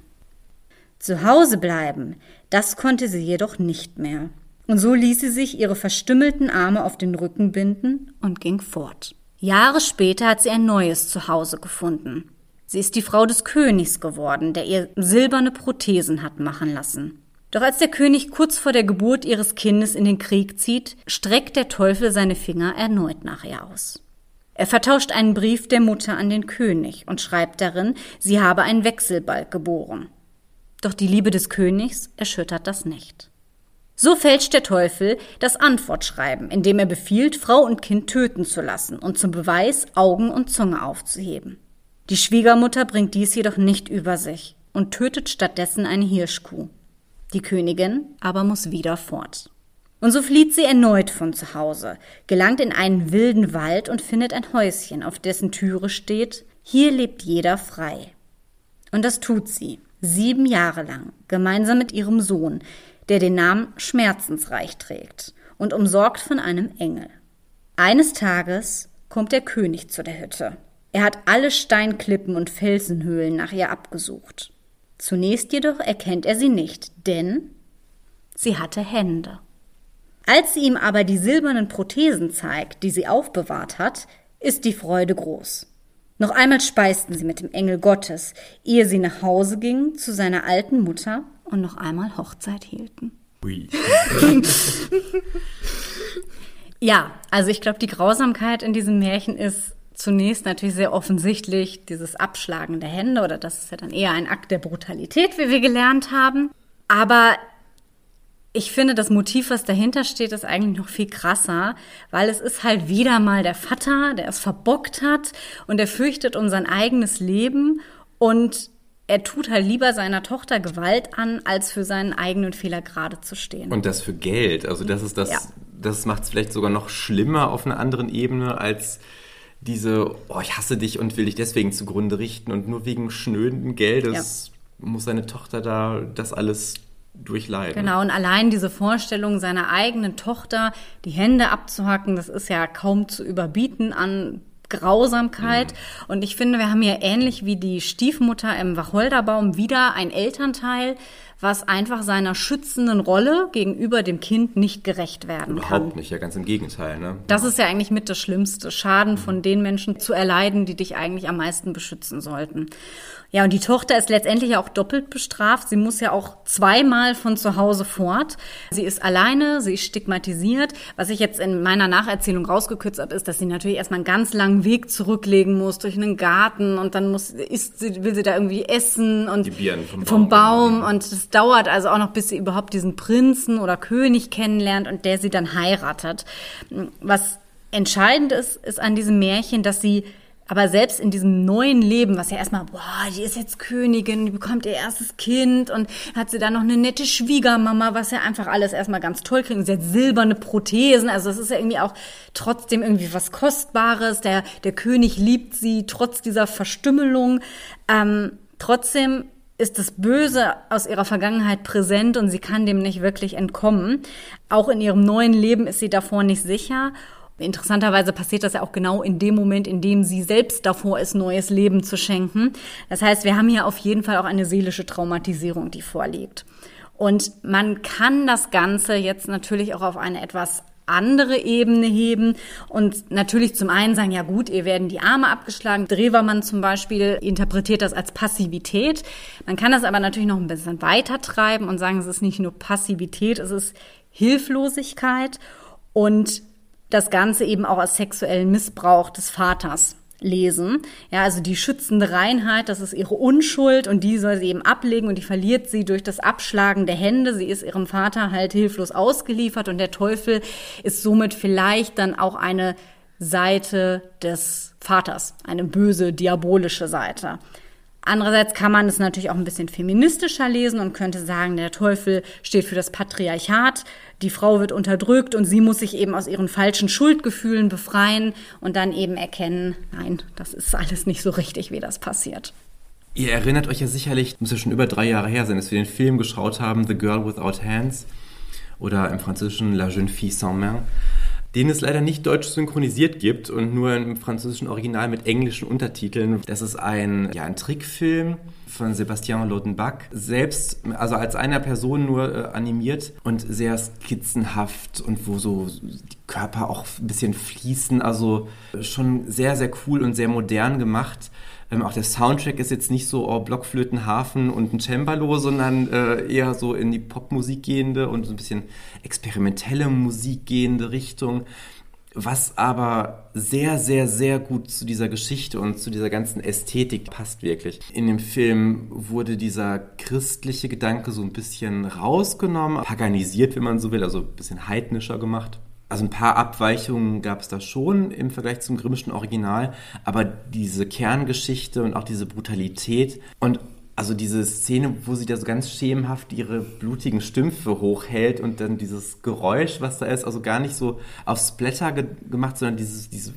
Zu Hause bleiben, das konnte sie jedoch nicht mehr. Und so ließ sie sich ihre verstümmelten Arme auf den Rücken binden und ging fort. Jahre später hat sie ein neues Zuhause gefunden. Sie ist die Frau des Königs geworden, der ihr silberne Prothesen hat machen lassen. Doch als der König kurz vor der Geburt ihres Kindes in den Krieg zieht, streckt der Teufel seine Finger erneut nach ihr aus. Er vertauscht einen Brief der Mutter an den König und schreibt darin, sie habe einen Wechselbalg geboren. Doch die Liebe des Königs erschüttert das nicht. So fälscht der Teufel das Antwortschreiben, indem er befiehlt, Frau und Kind töten zu lassen und zum Beweis Augen und Zunge aufzuheben. Die Schwiegermutter bringt dies jedoch nicht über sich und tötet stattdessen eine Hirschkuh. Die Königin aber muss wieder fort. Und so flieht sie erneut von zu Hause, gelangt in einen wilden Wald und findet ein Häuschen, auf dessen Türe steht, hier lebt jeder frei. Und das tut sie, sieben Jahre lang, gemeinsam mit ihrem Sohn, der den Namen Schmerzensreich trägt und umsorgt von einem Engel. Eines Tages kommt der König zu der Hütte. Er hat alle Steinklippen und Felsenhöhlen nach ihr abgesucht. Zunächst jedoch erkennt er sie nicht, denn sie hatte Hände. Als sie ihm aber die silbernen Prothesen zeigt, die sie aufbewahrt hat, ist die Freude groß. Noch einmal speisten sie mit dem Engel Gottes, ehe sie nach Hause gingen zu seiner alten Mutter und noch einmal Hochzeit hielten. Ui. [LAUGHS] ja, also ich glaube, die Grausamkeit in diesem Märchen ist zunächst natürlich sehr offensichtlich dieses Abschlagen der Hände oder das ist ja dann eher ein Akt der Brutalität, wie wir gelernt haben. Aber ich finde, das Motiv, was dahinter steht, ist eigentlich noch viel krasser, weil es ist halt wieder mal der Vater, der es verbockt hat und er fürchtet um sein eigenes Leben und er tut halt lieber seiner Tochter Gewalt an, als für seinen eigenen Fehler gerade zu stehen. Und das für Geld. Also das ist das, ja. das macht es vielleicht sogar noch schlimmer auf einer anderen Ebene als diese, oh, ich hasse dich und will dich deswegen zugrunde richten und nur wegen schnöden Geldes ja. muss seine Tochter da das alles durchleiden. Genau, und allein diese Vorstellung seiner eigenen Tochter, die Hände abzuhacken, das ist ja kaum zu überbieten an Grausamkeit. Mhm. Und ich finde, wir haben hier ähnlich wie die Stiefmutter im Wacholderbaum wieder ein Elternteil, was einfach seiner schützenden Rolle gegenüber dem Kind nicht gerecht werden Überhaupt kann. Überhaupt nicht, ja ganz im Gegenteil. Ne? Das ist ja eigentlich mit das Schlimmste, Schaden von den Menschen zu erleiden, die dich eigentlich am meisten beschützen sollten. Ja, und die Tochter ist letztendlich auch doppelt bestraft. Sie muss ja auch zweimal von zu Hause fort. Sie ist alleine, sie ist stigmatisiert. Was ich jetzt in meiner Nacherzählung rausgekürzt habe, ist, dass sie natürlich erstmal einen ganz langen Weg zurücklegen muss durch einen Garten und dann muss, isst sie, will sie da irgendwie essen und vom, vom Baum. Baum. Und es dauert also auch noch, bis sie überhaupt diesen Prinzen oder König kennenlernt und der sie dann heiratet. Was entscheidend ist, ist an diesem Märchen, dass sie aber selbst in diesem neuen Leben, was ja erstmal, boah, die ist jetzt Königin, die bekommt ihr erstes Kind und hat sie dann noch eine nette Schwiegermama, was ja einfach alles erstmal ganz toll klingt. Sie hat silberne Prothesen, also das ist ja irgendwie auch trotzdem irgendwie was Kostbares. Der, der König liebt sie trotz dieser Verstümmelung. Ähm, trotzdem ist das Böse aus ihrer Vergangenheit präsent und sie kann dem nicht wirklich entkommen. Auch in ihrem neuen Leben ist sie davor nicht sicher. Interessanterweise passiert das ja auch genau in dem Moment, in dem sie selbst davor ist, neues Leben zu schenken. Das heißt, wir haben hier auf jeden Fall auch eine seelische Traumatisierung, die vorliegt. Und man kann das Ganze jetzt natürlich auch auf eine etwas andere Ebene heben und natürlich zum einen sagen, ja gut, ihr werden die Arme abgeschlagen. Drewermann zum Beispiel interpretiert das als Passivität. Man kann das aber natürlich noch ein bisschen weiter treiben und sagen, es ist nicht nur Passivität, es ist Hilflosigkeit und das Ganze eben auch als sexuellen Missbrauch des Vaters lesen. Ja, also die schützende Reinheit, das ist ihre Unschuld und die soll sie eben ablegen und die verliert sie durch das Abschlagen der Hände. Sie ist ihrem Vater halt hilflos ausgeliefert und der Teufel ist somit vielleicht dann auch eine Seite des Vaters, eine böse, diabolische Seite. Andererseits kann man es natürlich auch ein bisschen feministischer lesen und könnte sagen, der Teufel steht für das Patriarchat, die Frau wird unterdrückt und sie muss sich eben aus ihren falschen Schuldgefühlen befreien und dann eben erkennen, nein, das ist alles nicht so richtig, wie das passiert. Ihr erinnert euch ja sicherlich, muss ja schon über drei Jahre her sein, dass wir den Film geschaut haben, The Girl Without Hands oder im Französischen La Jeune Fille sans Main. Den es leider nicht deutsch synchronisiert gibt und nur im französischen Original mit englischen Untertiteln. Das ist ein, ja, ein Trickfilm von Sebastian Lodenbach, selbst, also als einer Person nur äh, animiert und sehr skizzenhaft und wo so die Körper auch ein bisschen fließen, also schon sehr, sehr cool und sehr modern gemacht. Ähm, auch der Soundtrack ist jetzt nicht so oh, Blockflötenhafen und ein Cembalo, sondern äh, eher so in die Popmusik gehende und so ein bisschen experimentelle Musik gehende Richtung was aber sehr, sehr, sehr gut zu dieser Geschichte und zu dieser ganzen Ästhetik passt wirklich. In dem Film wurde dieser christliche Gedanke so ein bisschen rausgenommen, paganisiert, wenn man so will, also ein bisschen heidnischer gemacht. Also ein paar Abweichungen gab es da schon im Vergleich zum grimmischen Original, aber diese Kerngeschichte und auch diese Brutalität und also diese Szene, wo sie da so ganz schemenhaft ihre blutigen Stümpfe hochhält und dann dieses Geräusch, was da ist, also gar nicht so auf Splatter ge gemacht, sondern dieses, dieses,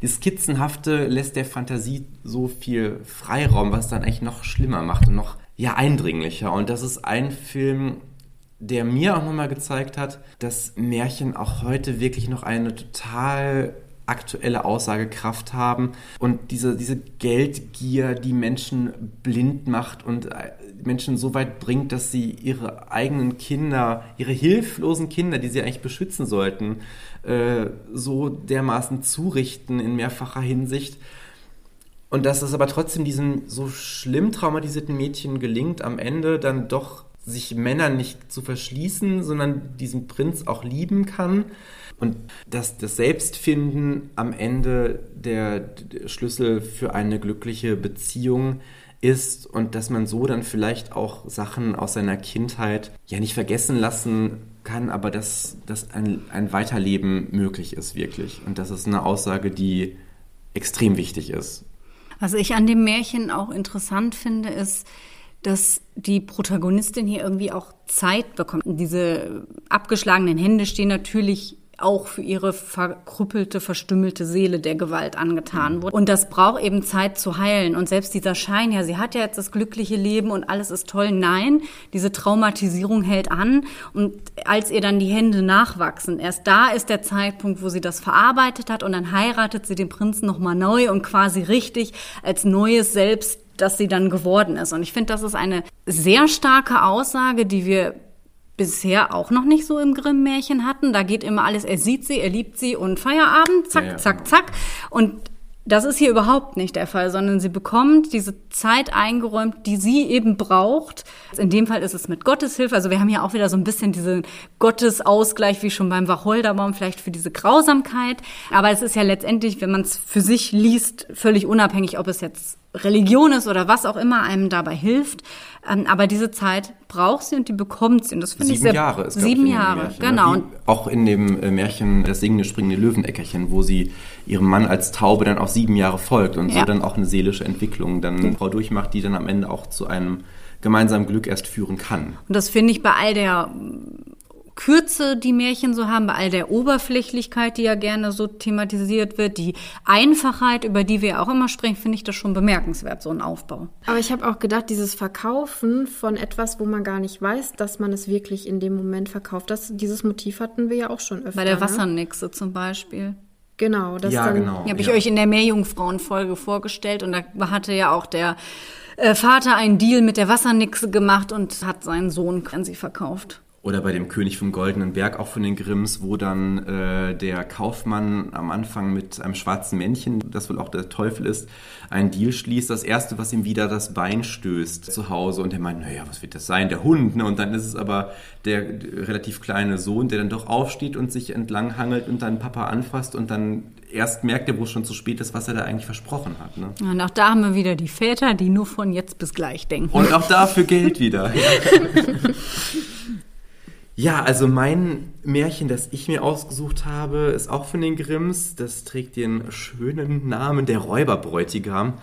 dieses Skizzenhafte lässt der Fantasie so viel Freiraum, was dann eigentlich noch schlimmer macht und noch ja eindringlicher. Und das ist ein Film, der mir auch nochmal gezeigt hat, dass Märchen auch heute wirklich noch eine total aktuelle Aussagekraft haben und diese, diese Geldgier, die Menschen blind macht und äh, Menschen so weit bringt, dass sie ihre eigenen Kinder, ihre hilflosen Kinder, die sie eigentlich beschützen sollten, äh, so dermaßen zurichten in mehrfacher Hinsicht. Und dass es aber trotzdem diesem so schlimm traumatisierten Mädchen gelingt, am Ende dann doch sich Männern nicht zu verschließen, sondern diesen Prinz auch lieben kann und dass das Selbstfinden am Ende der, der Schlüssel für eine glückliche Beziehung ist und dass man so dann vielleicht auch Sachen aus seiner Kindheit ja nicht vergessen lassen kann, aber dass, dass ein, ein Weiterleben möglich ist wirklich. Und das ist eine Aussage, die extrem wichtig ist. Was ich an dem Märchen auch interessant finde, ist, dass die Protagonistin hier irgendwie auch Zeit bekommt. Diese abgeschlagenen Hände stehen natürlich auch für ihre verkrüppelte, verstümmelte Seele der Gewalt angetan wurde. Und das braucht eben Zeit zu heilen. Und selbst dieser Schein, ja, sie hat ja jetzt das glückliche Leben und alles ist toll. Nein, diese Traumatisierung hält an. Und als ihr dann die Hände nachwachsen, erst da ist der Zeitpunkt, wo sie das verarbeitet hat und dann heiratet sie den Prinzen nochmal neu und quasi richtig als neues Selbst das sie dann geworden ist. Und ich finde, das ist eine sehr starke Aussage, die wir bisher auch noch nicht so im Grimm-Märchen hatten. Da geht immer alles, er sieht sie, er liebt sie und Feierabend, zack, ja, ja. zack, zack. Und das ist hier überhaupt nicht der Fall, sondern sie bekommt diese Zeit eingeräumt, die sie eben braucht. In dem Fall ist es mit Gottes Hilfe. Also wir haben hier auch wieder so ein bisschen diesen Gottesausgleich, wie schon beim Wacholderbaum, vielleicht für diese Grausamkeit. Aber es ist ja letztendlich, wenn man es für sich liest, völlig unabhängig, ob es jetzt Religion ist oder was auch immer einem dabei hilft. Ähm, aber diese Zeit braucht sie und die bekommt sie. Und das finde ich sehr. Jahre ist, sieben Jahre, Märchen, genau. Wie auch in dem äh, Märchen Das singende springende Löweneckerchen, wo sie ihrem Mann als Taube dann auch sieben Jahre folgt und ja. so dann auch eine seelische Entwicklung dann mhm. Frau durchmacht, die dann am Ende auch zu einem gemeinsamen Glück erst führen kann. Und das finde ich bei all der Kürze, die Märchen so haben, bei all der Oberflächlichkeit, die ja gerne so thematisiert wird, die Einfachheit, über die wir auch immer sprechen, finde ich das schon bemerkenswert, so ein Aufbau. Aber ich habe auch gedacht, dieses Verkaufen von etwas, wo man gar nicht weiß, dass man es wirklich in dem Moment verkauft, das, dieses Motiv hatten wir ja auch schon öfter. Bei der ne? Wassernixe ne? zum Beispiel. Genau, das ja, dann, genau. Habe ich ja. euch in der Meerjungfrauen-Folge vorgestellt und da hatte ja auch der äh, Vater einen Deal mit der Wassernixe gemacht und hat seinen Sohn an sie verkauft. Oder bei dem König vom Goldenen Berg, auch von den Grimms, wo dann äh, der Kaufmann am Anfang mit einem schwarzen Männchen, das wohl auch der Teufel ist, einen Deal schließt. Das Erste, was ihm wieder das Bein stößt zu Hause. Und er meint, naja, was wird das sein? Der Hund. Ne? Und dann ist es aber der relativ kleine Sohn, der dann doch aufsteht und sich entlang hangelt und dann Papa anfasst und dann erst merkt er, wo es schon zu spät ist, was er da eigentlich versprochen hat. Ne? Und auch da haben wir wieder die Väter, die nur von jetzt bis gleich denken. Und auch dafür Geld wieder. [LAUGHS] Ja, also mein Märchen, das ich mir ausgesucht habe, ist auch von den Grimms. Das trägt den schönen Namen der Räuberbräutigam.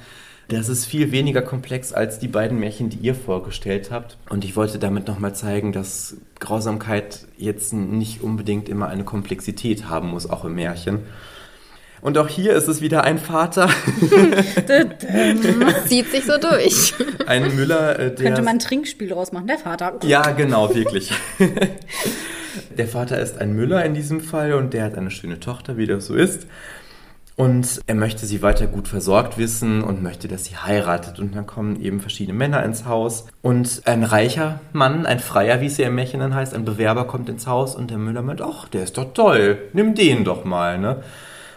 Das ist viel weniger komplex als die beiden Märchen, die ihr vorgestellt habt. Und ich wollte damit nochmal zeigen, dass Grausamkeit jetzt nicht unbedingt immer eine Komplexität haben muss, auch im Märchen. Und auch hier ist es wieder ein Vater. [LAUGHS] Zieht sich so durch. Ein Müller, äh, der. Könnte man ein Trinkspiel draus machen, der Vater. Ja, genau, wirklich. [LAUGHS] Der Vater ist ein Müller in diesem Fall und der hat eine schöne Tochter, wie das so ist. Und er möchte sie weiter gut versorgt wissen und möchte, dass sie heiratet. Und dann kommen eben verschiedene Männer ins Haus. Und ein reicher Mann, ein Freier, wie es ja im Märchen dann heißt, ein Bewerber kommt ins Haus und der Müller meint, ach, der ist doch toll, nimm den doch mal, ne?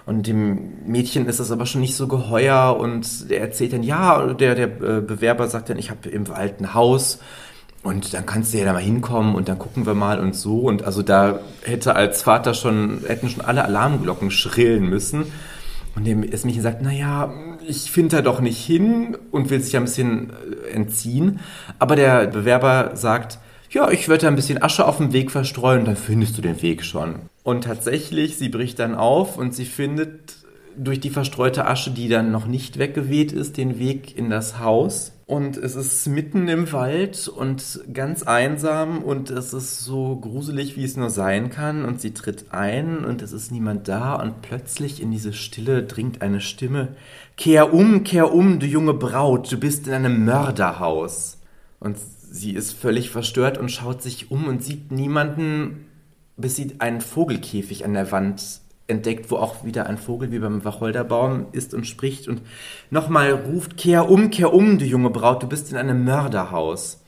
Und dem Mädchen ist das aber schon nicht so geheuer und er erzählt dann, ja, der, der äh, Bewerber sagt dann, ich habe im alten Haus und dann kannst du ja da mal hinkommen und dann gucken wir mal und so. Und also da hätte als Vater schon, hätten schon alle Alarmglocken schrillen müssen. Und dem ist Mädchen sagt, naja, ich finde da doch nicht hin und will sich ja ein bisschen äh, entziehen. Aber der Bewerber sagt, ja, ich werde da ein bisschen Asche auf dem Weg verstreuen, dann findest du den Weg schon. Und tatsächlich, sie bricht dann auf und sie findet durch die verstreute Asche, die dann noch nicht weggeweht ist, den Weg in das Haus. Und es ist mitten im Wald und ganz einsam und es ist so gruselig, wie es nur sein kann. Und sie tritt ein und es ist niemand da und plötzlich in diese Stille dringt eine Stimme. Kehr um, kehr um, du junge Braut, du bist in einem Mörderhaus. Und sie ist völlig verstört und schaut sich um und sieht niemanden, bis sie einen Vogelkäfig an der Wand entdeckt, wo auch wieder ein Vogel wie beim Wacholderbaum ist und spricht und nochmal ruft, kehr um, kehr um, du junge Braut, du bist in einem Mörderhaus.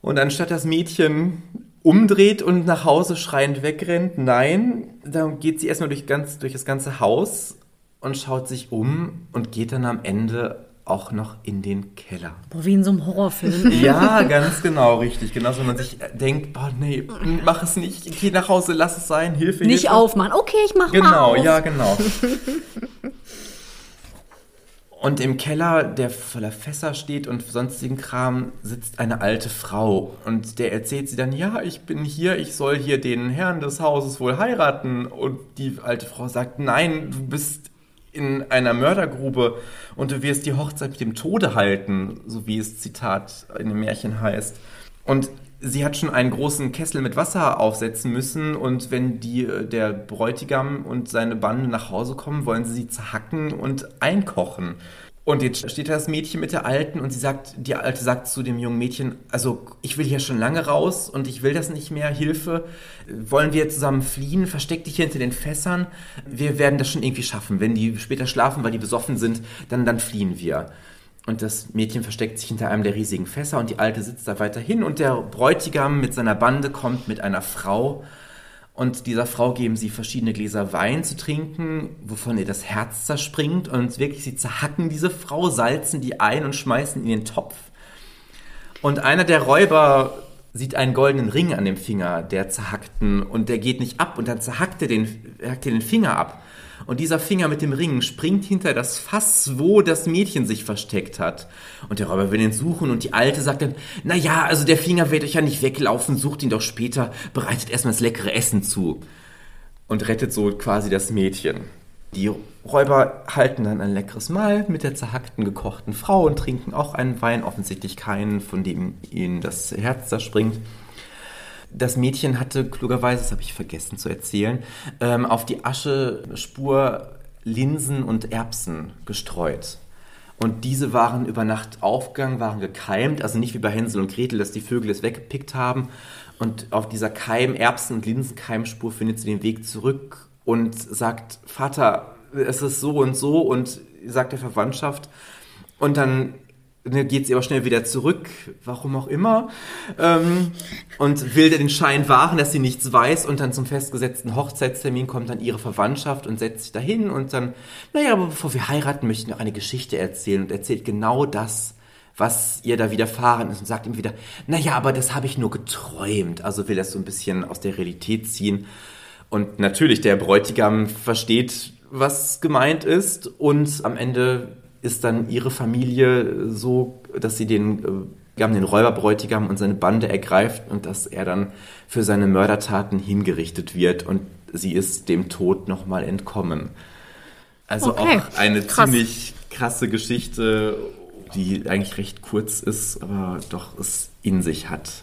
Und anstatt das Mädchen umdreht und nach Hause schreiend wegrennt. Nein, dann geht sie erstmal durch, ganz, durch das ganze Haus und schaut sich um und geht dann am Ende auch noch in den Keller. Boah, wie in so einem Horrorfilm. [LAUGHS] ja, ganz genau, richtig. Genauso, wenn man sich denkt, boah, nee, mach es nicht, geh nach Hause, lass es sein, Hilfe, Nicht Hilfe. aufmachen. Okay, ich mach Genau, mal auf. ja, genau. [LAUGHS] Und im Keller, der voller Fässer steht und sonstigen Kram, sitzt eine alte Frau. Und der erzählt sie dann, ja, ich bin hier, ich soll hier den Herrn des Hauses wohl heiraten. Und die alte Frau sagt, nein, du bist in einer Mördergrube und du wirst die Hochzeit mit dem Tode halten, so wie es Zitat in dem Märchen heißt. Und sie hat schon einen großen Kessel mit Wasser aufsetzen müssen und wenn die, der Bräutigam und seine Bande nach Hause kommen, wollen sie sie zerhacken und einkochen. Und jetzt steht da das Mädchen mit der Alten und sie sagt, die Alte sagt zu dem jungen Mädchen, also ich will hier schon lange raus und ich will das nicht mehr, Hilfe. Wollen wir zusammen fliehen? Versteck dich hinter den Fässern. Wir werden das schon irgendwie schaffen. Wenn die später schlafen, weil die besoffen sind, dann, dann fliehen wir. Und das Mädchen versteckt sich hinter einem der riesigen Fässer und die Alte sitzt da weiterhin und der Bräutigam mit seiner Bande kommt mit einer Frau und dieser Frau geben sie verschiedene Gläser Wein zu trinken, wovon ihr das Herz zerspringt und wirklich sie zerhacken diese Frau, salzen die ein und schmeißen in den Topf. Und einer der Räuber sieht einen goldenen Ring an dem Finger der zerhackten und der geht nicht ab und dann zerhackt er den, er den Finger ab. Und dieser Finger mit dem Ring springt hinter das Fass, wo das Mädchen sich versteckt hat. Und der Räuber will ihn suchen und die Alte sagt dann, na ja, also der Finger wird euch ja nicht weglaufen, sucht ihn doch später, bereitet erstmal das leckere Essen zu. Und rettet so quasi das Mädchen. Die Räuber halten dann ein leckeres Mahl mit der zerhackten, gekochten Frau und trinken auch einen Wein, offensichtlich keinen, von dem ihnen das Herz zerspringt. Das Mädchen hatte klugerweise, das habe ich vergessen zu erzählen, ähm, auf die Aschespur Linsen und Erbsen gestreut. Und diese waren über Nacht aufgegangen, waren gekeimt, also nicht wie bei Hänsel und Gretel, dass die Vögel es weggepickt haben. Und auf dieser Keim, Erbsen- und Linsenkeimspur findet sie den Weg zurück und sagt, Vater, es ist so und so und sagt der Verwandtschaft. Und dann ne, geht sie aber schnell wieder zurück, warum auch immer, ähm, und will den Schein wahren, dass sie nichts weiß und dann zum festgesetzten Hochzeitstermin kommt dann ihre Verwandtschaft und setzt sich dahin und dann, naja, aber bevor wir heiraten, möchte ich noch eine Geschichte erzählen und erzählt genau das, was ihr da widerfahren ist und sagt ihm wieder, naja, aber das habe ich nur geträumt, also will das so ein bisschen aus der Realität ziehen. Und natürlich, der Bräutigam versteht, was gemeint ist und am Ende ist dann ihre Familie so, dass sie den, äh, den Räuberbräutigam und seine Bande ergreift und dass er dann für seine Mördertaten hingerichtet wird und sie ist dem Tod nochmal entkommen. Also Okay, auch eine krass. ziemlich krasse Geschichte, die eigentlich recht kurz ist, aber doch es in sich hat.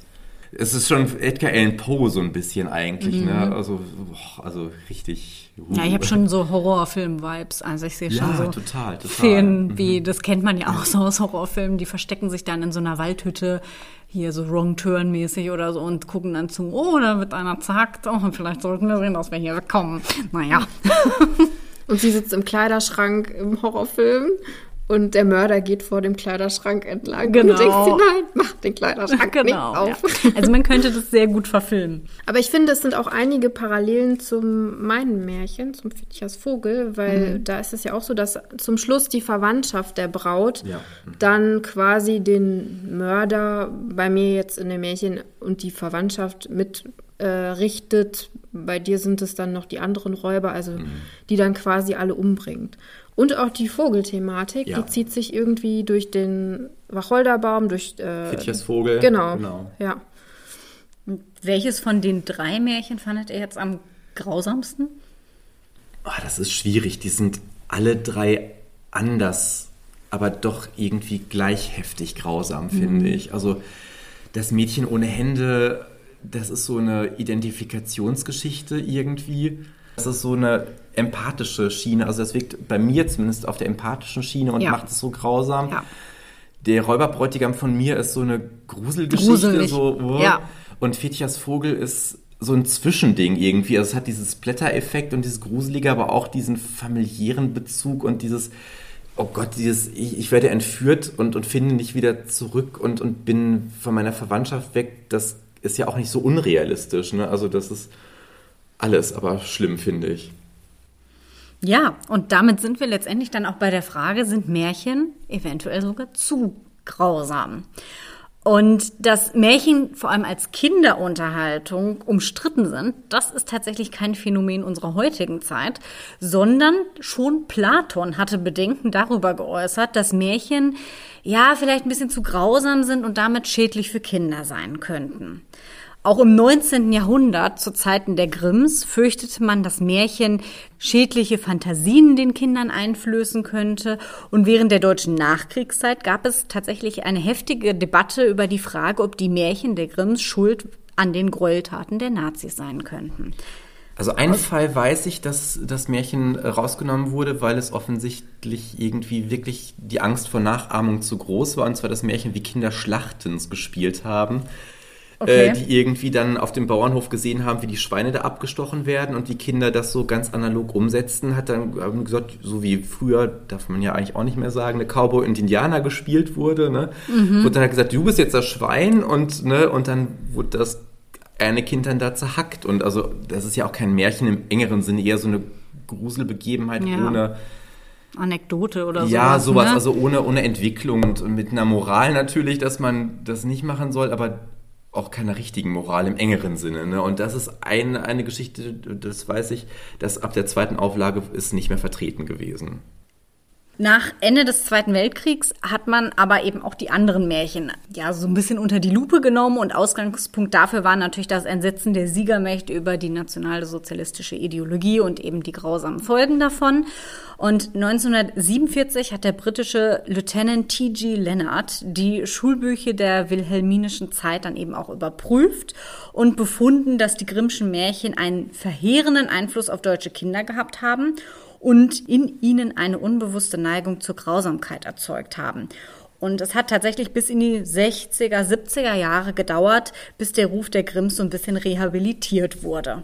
Es ist schon Edgar Allan Poe so ein bisschen eigentlich, Mhm. ne? Also, boah, also richtig. Ja, ich habe schon so Horrorfilm-Vibes. Also ich sehe schon Ja, so total, total. Szenen, wie, das kennt man ja auch so aus Horrorfilmen, die verstecken sich dann in so einer Waldhütte, hier so Wrong Turn mäßig oder so und gucken dann zu, oh, da wird einer zackt, oh, vielleicht sollten wir sehen, dass wir hier wegkommen. Naja. [LAUGHS] Und sie sitzt im Kleiderschrank im Horrorfilm und der Mörder geht vor dem Kleiderschrank entlang. Genau. Und du denkst dir, nein, mach den Kleiderschrank genau. nicht Ja. auf. Also man könnte das sehr gut verfilmen. Aber ich finde, es sind auch einige Parallelen zum meinen Märchen, zum Fitchers Vogel, weil da ist es ja auch so, dass zum Schluss die Verwandtschaft der Braut Ja. dann quasi den Mörder bei mir jetzt in dem Märchen und die Verwandtschaft mit äh, richtet. Bei dir sind es dann noch die anderen Räuber, also die dann quasi alle umbringt. Und auch die Vogelthematik, Ja. die zieht sich irgendwie durch den Wacholderbaum, durch äh, Fitchers Vogel. Genau. genau. Ja. Welches von den drei Märchen fandet ihr jetzt am grausamsten? Oh, das ist schwierig. Die sind alle drei anders, aber doch irgendwie gleich heftig grausam, finde ich. Also das Mädchen ohne Hände, das ist so eine Identifikationsgeschichte irgendwie. Das ist so eine empathische Schiene. Also das wirkt bei mir zumindest auf der empathischen Schiene und Ja. macht es so grausam. Ja. Der Räuberbräutigam von mir ist so eine Gruselgeschichte. Gruselig. So, oh. Ja. Und Fetias Vogel ist so ein Zwischending irgendwie. Also es hat dieses Blättereffekt und dieses Gruselige, aber auch diesen familiären Bezug und dieses, oh Gott, dieses, ich, ich werde entführt und, und finde nicht wieder zurück und, und bin von meiner Verwandtschaft weg. Das ist ja auch nicht so unrealistisch. Ne? Also das ist alles, aber schlimm, finde ich. Ja, und damit sind wir letztendlich dann auch bei der Frage, sind Märchen eventuell sogar zu grausam? Und dass Märchen vor allem als Kinderunterhaltung umstritten sind, das ist tatsächlich kein Phänomen unserer heutigen Zeit, sondern schon Platon hatte Bedenken darüber geäußert, dass Märchen ja vielleicht ein bisschen zu grausam sind und damit schädlich für Kinder sein könnten. Auch im 19. Jahrhundert, zu Zeiten der Grimms, fürchtete man, dass Märchen schädliche Fantasien den Kindern einflößen könnte. Und während der deutschen Nachkriegszeit gab es tatsächlich eine heftige Debatte über die Frage, ob die Märchen der Grimms schuld an den Gräueltaten der Nazis sein könnten. Also einen Fall weiß ich, dass das Märchen rausgenommen wurde, weil es offensichtlich irgendwie wirklich die Angst vor Nachahmung zu groß war. Und zwar das Märchen, wie Kinder Schlachtens gespielt haben. Okay. Äh, die irgendwie dann auf dem Bauernhof gesehen haben, wie die Schweine da abgestochen werden und die Kinder das so ganz analog umsetzten, hat dann haben gesagt, so wie früher, darf man ja eigentlich auch nicht mehr sagen, eine Cowboy und Indianer gespielt wurde, ne? Wurde dann halt gesagt, du bist jetzt das Schwein und, ne, und dann wurde das eine Kind dann da zerhackt. Und also, das ist ja auch kein Märchen im engeren Sinne, eher so eine Gruselbegebenheit Ja. ohne, Anekdote oder ja, sowas. ne? also ohne, ohne Entwicklung und mit einer Moral natürlich, dass man das nicht machen soll, aber auch keiner richtigen Moral im engeren Sinne. Ne? Und das ist ein, eine Geschichte, das weiß ich, dass ab der zweiten Auflage ist nicht mehr vertreten gewesen. Nach Ende des Zweiten Weltkriegs hat man aber eben auch die anderen Märchen ja so ein bisschen unter die Lupe genommen und Ausgangspunkt dafür war natürlich das Entsetzen der Siegermächte über die nationalsozialistische Ideologie und eben die grausamen Folgen davon. Und 1947 hat der britische Lieutenant T.G. Leonard die Schulbücher der wilhelminischen Zeit dann eben auch überprüft und befunden, dass die Grimmschen Märchen einen verheerenden Einfluss auf deutsche Kinder gehabt haben und in ihnen eine unbewusste Neigung zur Grausamkeit erzeugt haben. Und es hat tatsächlich bis in die 60er, 70er Jahre gedauert, bis der Ruf der Grimms so ein bisschen rehabilitiert wurde.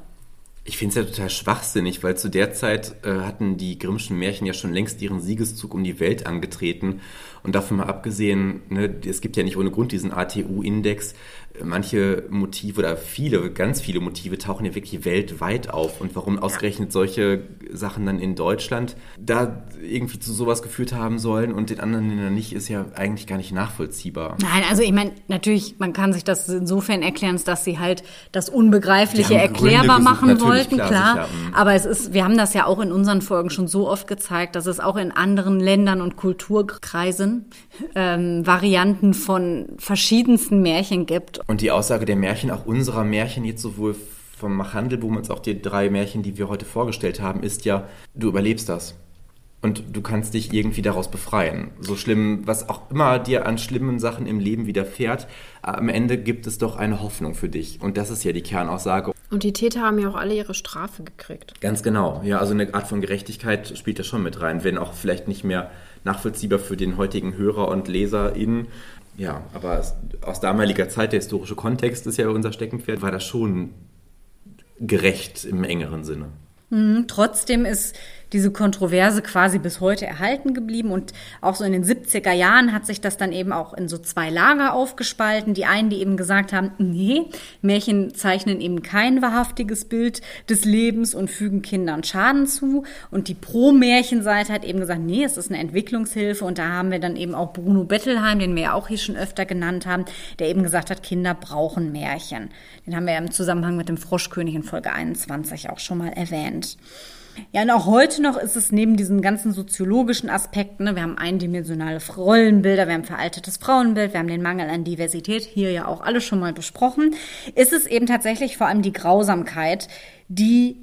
Ich finde es ja total schwachsinnig, weil zu der Zeit äh, hatten die Grimmschen Märchen ja schon längst ihren Siegeszug um die Welt angetreten. Und davon mal abgesehen, ne, es gibt ja nicht ohne Grund diesen ATU-Index. Manche Motive oder viele, ganz viele Motive tauchen ja wirklich weltweit auf. Und warum ausgerechnet solche Sachen dann in Deutschland da irgendwie zu sowas geführt haben sollen und den anderen Ländern nicht, ist ja eigentlich gar nicht nachvollziehbar. Nein, also ich meine, natürlich, man kann sich das insofern erklären, dass sie halt das Unbegreifliche erklärbar gesucht, machen wollten, klar, klar. sicher, mhm. Aber es ist, wir haben das ja auch in unseren Folgen schon so oft gezeigt, dass es auch in anderen Ländern und Kulturkreisen ähm, Varianten von verschiedensten Märchen gibt. Und die Aussage der Märchen, auch unserer Märchen, jetzt sowohl vom Machandelboom als auch die drei Märchen, die wir heute vorgestellt haben, ist ja, du überlebst das. und du kannst dich irgendwie daraus befreien. So schlimm, was auch immer dir an schlimmen Sachen im Leben widerfährt, am Ende gibt es doch eine Hoffnung für dich. Und das ist ja die Kernaussage. Und die Täter haben ja auch alle ihre Strafe gekriegt. Ganz genau. Ja, also eine Art von Gerechtigkeit spielt da schon mit rein, wenn auch vielleicht nicht mehr nachvollziehbar für den heutigen Hörer und LeserInnen. Ja, aber aus damaliger Zeit, der historische Kontext ist ja unser Steckenpferd, war das schon gerecht im engeren Sinne. Mhm, trotzdem ist diese Kontroverse quasi bis heute erhalten geblieben. Und auch so in den 70er Jahren hat sich das dann eben auch in so zwei Lager aufgespalten. Die einen, die eben gesagt haben, nee, Märchen zeichnen eben kein wahrhaftiges Bild des Lebens und fügen Kindern Schaden zu. Und die Pro-Märchenseite hat eben gesagt, nee, es ist eine Entwicklungshilfe. Und da haben wir dann eben auch Bruno Bettelheim, den wir ja auch hier schon öfter genannt haben, der eben gesagt hat, Kinder brauchen Märchen. Den haben wir ja im Zusammenhang mit dem Froschkönig in Folge 21 auch schon mal erwähnt. Ja, und auch heute noch ist es neben diesen ganzen soziologischen Aspekten, ne, wir haben eindimensionale Rollenbilder, wir haben veraltetes Frauenbild, wir haben den Mangel an Diversität, hier ja auch alle schon mal besprochen, ist es eben tatsächlich vor allem die Grausamkeit, die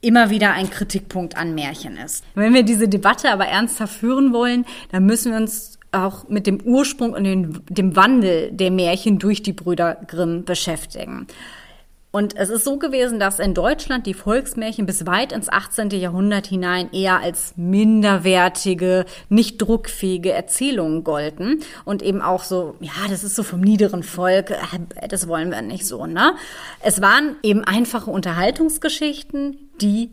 immer wieder ein Kritikpunkt an Märchen ist. Wenn wir diese Debatte aber ernsthaft führen wollen, dann müssen wir uns auch mit dem Ursprung und dem Wandel der Märchen durch die Brüder Grimm beschäftigen. Und es ist so gewesen, dass in Deutschland die Volksmärchen bis weit ins 18. Jahrhundert hinein eher als minderwertige, nicht druckfähige Erzählungen golden und eben auch so, ja, das ist so vom niederen Volk, äh, das wollen wir nicht so, ne? Es waren eben einfache Unterhaltungsgeschichten, die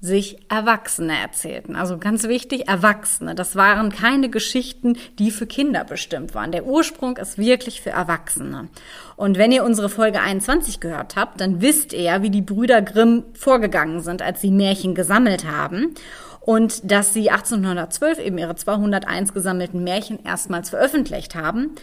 sich Erwachsene erzählten. Also ganz wichtig, Erwachsene. Das waren keine Geschichten, die für Kinder bestimmt waren. Der Ursprung ist wirklich für Erwachsene. Und wenn ihr unsere Folge 21 gehört habt, dann wisst ihr, wie die Brüder Grimm vorgegangen sind, als sie Märchen gesammelt haben. Und dass sie 1812 eben ihre 201 gesammelten Märchen erstmals veröffentlicht haben.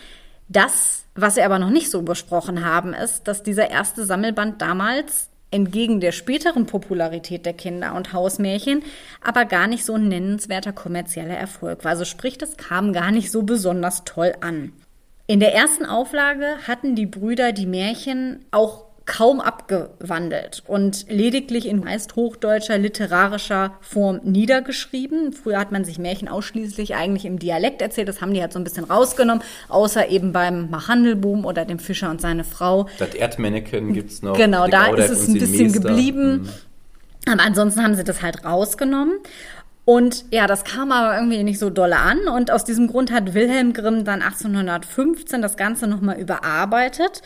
Das, was sie aber noch nicht so besprochen haben, ist, dass dieser erste Sammelband damals entgegen der späteren Popularität der Kinder- und Hausmärchen aber gar nicht so ein nennenswerter kommerzieller Erfolg war. Also sprich, das kam gar nicht so besonders toll an. In der ersten Auflage hatten die Brüder die Märchen auch kaum abgewandelt und lediglich in meist hochdeutscher literarischer Form niedergeschrieben. Früher hat man sich Märchen ausschließlich eigentlich im Dialekt erzählt, das haben die halt so ein bisschen rausgenommen, außer eben beim Machandelboom oder dem Fischer und seine Frau. Das Erdmännchen gibt's noch. Genau, da ist es ein bisschen Meister. geblieben. Mhm. Aber ansonsten haben sie das halt rausgenommen. Und ja, das kam aber irgendwie nicht so dolle an. Und aus diesem Grund hat Wilhelm Grimm dann 1815 das Ganze nochmal überarbeitet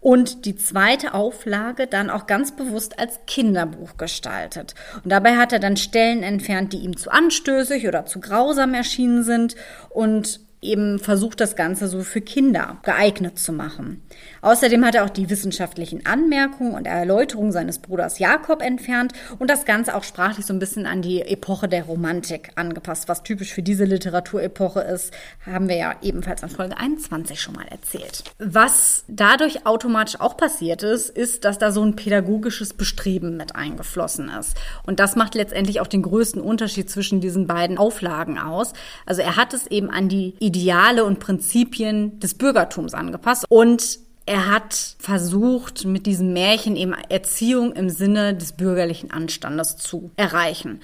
und die zweite Auflage dann auch ganz bewusst als Kinderbuch gestaltet. Und dabei hat er dann Stellen entfernt, die ihm zu anstößig oder zu grausam erschienen sind und eben versucht, das Ganze so für Kinder geeignet zu machen. Außerdem hat er auch die wissenschaftlichen Anmerkungen und Erläuterungen seines Bruders Jakob entfernt und das Ganze auch sprachlich so ein bisschen an die Epoche der Romantik angepasst. Was typisch für diese Literaturepoche ist, haben wir ja ebenfalls an Folge 21 schon mal erzählt. Was dadurch automatisch auch passiert ist, ist, dass da so ein pädagogisches Bestreben mit eingeflossen ist. Und das macht letztendlich auch den größten Unterschied zwischen diesen beiden Auflagen aus. Also er hat es eben an die Ideale und Prinzipien des Bürgertums angepasst und er hat versucht, mit diesem Märchen eben Erziehung im Sinne des bürgerlichen Anstandes zu erreichen.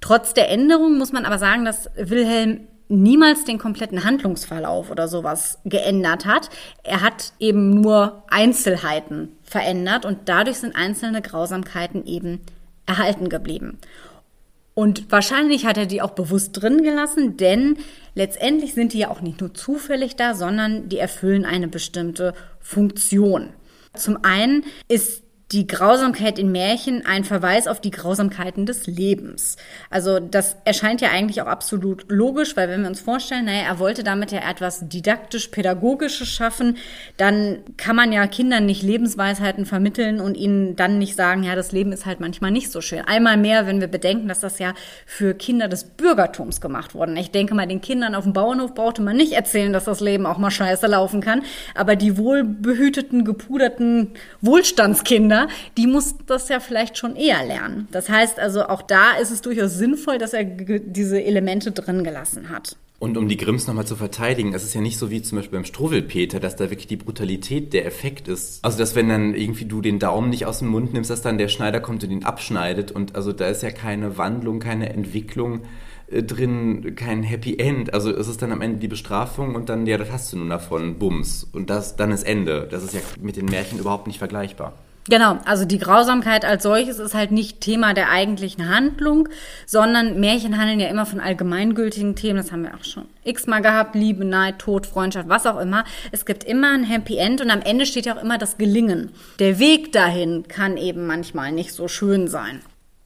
Trotz der Änderung muss man aber sagen, dass Wilhelm niemals den kompletten Handlungsverlauf oder sowas geändert hat. Er hat eben nur Einzelheiten verändert und dadurch sind einzelne Grausamkeiten eben erhalten geblieben. Und wahrscheinlich hat er die auch bewusst drin gelassen, denn letztendlich sind die ja auch nicht nur zufällig da, sondern die erfüllen eine bestimmte Funktion. Zum einen ist die Grausamkeit in Märchen ein Verweis auf die Grausamkeiten des Lebens. Also das erscheint ja eigentlich auch absolut logisch, weil wenn wir uns vorstellen, naja, er wollte damit ja etwas didaktisch-pädagogisches schaffen, dann kann man ja Kindern nicht Lebensweisheiten vermitteln und ihnen dann nicht sagen, ja, das Leben ist halt manchmal nicht so schön. Einmal mehr, wenn wir bedenken, dass das ja für Kinder des Bürgertums gemacht wurde. Ich denke mal, den Kindern auf dem Bauernhof brauchte man nicht erzählen, dass das Leben auch mal scheiße laufen kann, aber die wohlbehüteten, gepuderten Wohlstandskinder Die muss das ja vielleicht schon eher lernen. Das heißt also, auch da ist es durchaus sinnvoll, dass er diese Elemente drin gelassen hat. Und um die Grimms nochmal zu verteidigen, es ist ja nicht so wie zum Beispiel beim Struwwelpeter, dass da wirklich die Brutalität der Effekt ist. Also, dass wenn dann irgendwie du den Daumen nicht aus dem Mund nimmst, dass dann der Schneider kommt und ihn abschneidet. Und also da ist ja keine Wandlung, keine Entwicklung äh, drin kein Happy End. Also es ist dann am Ende die Bestrafung und dann, ja, das hast du nun davon, Bums. Und das, dann ist Ende. Das ist ja mit den Märchen überhaupt nicht vergleichbar. Genau, also die Grausamkeit als solches ist halt nicht Thema der eigentlichen Handlung, sondern Märchen handeln ja immer von allgemeingültigen Themen, das haben wir auch schon x-mal gehabt, Liebe, Neid, Tod, Freundschaft, was auch immer. Es gibt immer ein Happy End und am Ende steht ja auch immer das Gelingen. Der Weg dahin kann eben manchmal nicht so schön sein.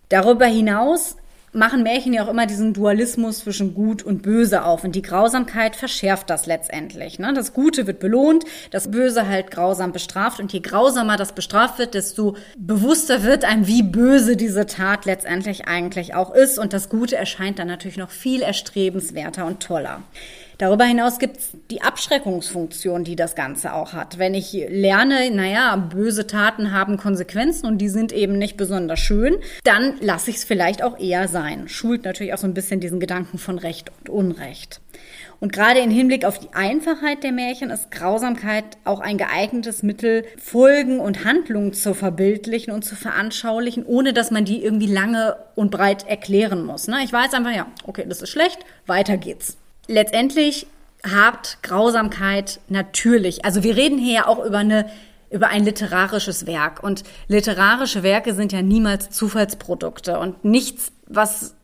Darüber hinaus machen Märchen ja auch immer diesen Dualismus zwischen Gut und Böse auf. Und die Grausamkeit verschärft das letztendlich. Ne? Das Gute wird belohnt, das Böse halt grausam bestraft. Und je grausamer das bestraft wird, desto bewusster wird einem, wie böse diese Tat letztendlich eigentlich auch ist. Und das Gute erscheint dann natürlich noch viel erstrebenswerter und toller. Darüber hinaus gibt es die Abschreckungsfunktion, die das Ganze auch hat. Wenn ich lerne, naja, böse Taten haben Konsequenzen und die sind eben nicht besonders schön, dann lasse ich es vielleicht auch eher sein. Schult natürlich auch so ein bisschen diesen Gedanken von Recht und Unrecht. Und gerade im Hinblick auf die Einfachheit der Märchen ist Grausamkeit auch ein geeignetes Mittel, Folgen und Handlungen zu verbildlichen und zu veranschaulichen, ohne dass man die irgendwie lange und breit erklären muss. Ne? Ich weiß einfach, ja, okay, das ist schlecht, weiter geht's letztendlich hat Grausamkeit natürlich, also wir reden hier ja auch über eine über ein literarisches Werk. Und literarische Werke sind ja niemals Zufallsprodukte und nichts, was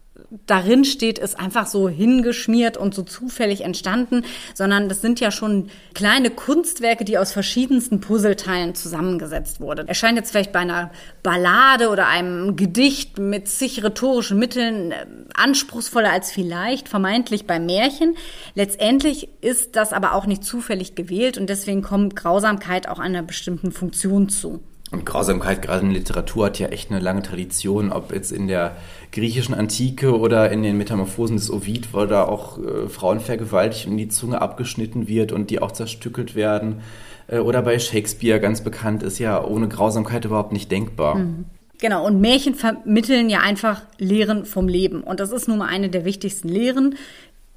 darin steht, ist einfach so hingeschmiert und so zufällig entstanden, sondern das sind ja schon kleine Kunstwerke, die aus verschiedensten Puzzleteilen zusammengesetzt wurden. Erscheint jetzt vielleicht bei einer Ballade oder einem Gedicht mit zig rhetorischen Mitteln äh, anspruchsvoller als vielleicht vermeintlich bei Märchen. Letztendlich ist das aber auch nicht zufällig gewählt und deswegen kommt Grausamkeit auch einer bestimmten Funktion zu. Und Grausamkeit, gerade in Literatur, hat ja echt eine lange Tradition, ob jetzt in der griechischen Antike oder in den Metamorphosen des Ovid, wo da auch äh, Frauen vergewaltigt und die Zunge abgeschnitten wird und die auch zerstückelt werden. Äh, oder bei Shakespeare ganz bekannt ist ja ohne Grausamkeit überhaupt nicht denkbar. Mhm. Genau, und Märchen vermitteln ja einfach Lehren vom Leben. Und das ist nun mal eine der wichtigsten Lehren,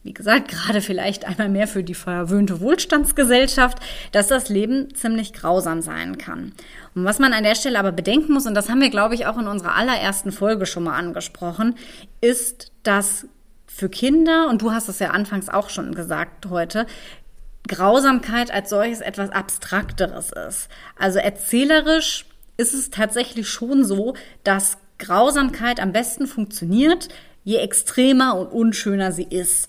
wie gesagt, gerade vielleicht einmal mehr für die verwöhnte Wohlstandsgesellschaft, dass das Leben ziemlich grausam sein kann. Und was man an der Stelle aber bedenken muss, und das haben wir, glaube ich, auch in unserer allerersten Folge schon mal angesprochen, ist, dass für Kinder, und du hast es ja anfangs auch schon gesagt heute, Grausamkeit als solches etwas Abstrakteres ist. Also erzählerisch ist es tatsächlich schon so, dass Grausamkeit am besten funktioniert, je extremer und unschöner sie ist.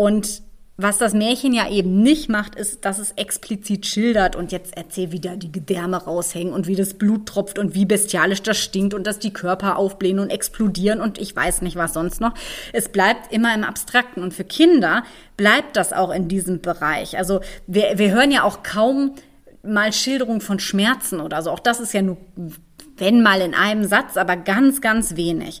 Und was das Märchen ja eben nicht macht, ist, dass es explizit schildert und jetzt erzähl wieder die Gedärme raushängen und wie das Blut tropft und wie bestialisch das stinkt und dass die Körper aufblähen und explodieren und ich weiß nicht was sonst noch. Es bleibt immer im Abstrakten und für Kinder bleibt das auch in diesem Bereich. Also wir, wir hören ja auch kaum mal Schilderungen von Schmerzen oder so. Auch das ist ja nur wenn mal in einem Satz, aber ganz, ganz wenig.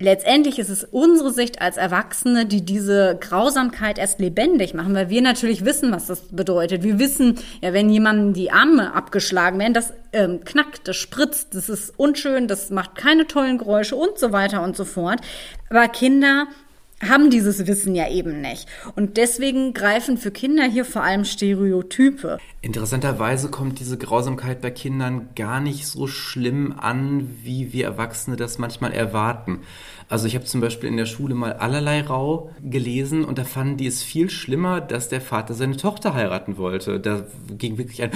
Letztendlich ist es unsere Sicht als Erwachsene, die diese Grausamkeit erst lebendig machen, weil wir natürlich wissen, was das bedeutet. Wir wissen, ja, wenn jemandem die Arme abgeschlagen werden, das ähm, knackt, das spritzt, das ist unschön, das macht keine tollen Geräusche und so weiter und so fort. Aber Kinder haben dieses Wissen ja eben nicht. Und deswegen greifen für Kinder hier vor allem Stereotype. Interessanterweise kommt diese Grausamkeit bei Kindern gar nicht so schlimm an, wie wir Erwachsene das manchmal erwarten. Also ich habe zum Beispiel in der Schule mal allerlei Rau gelesen und da fanden die es viel schlimmer, dass der Vater seine Tochter heiraten wollte. Da ging wirklich ein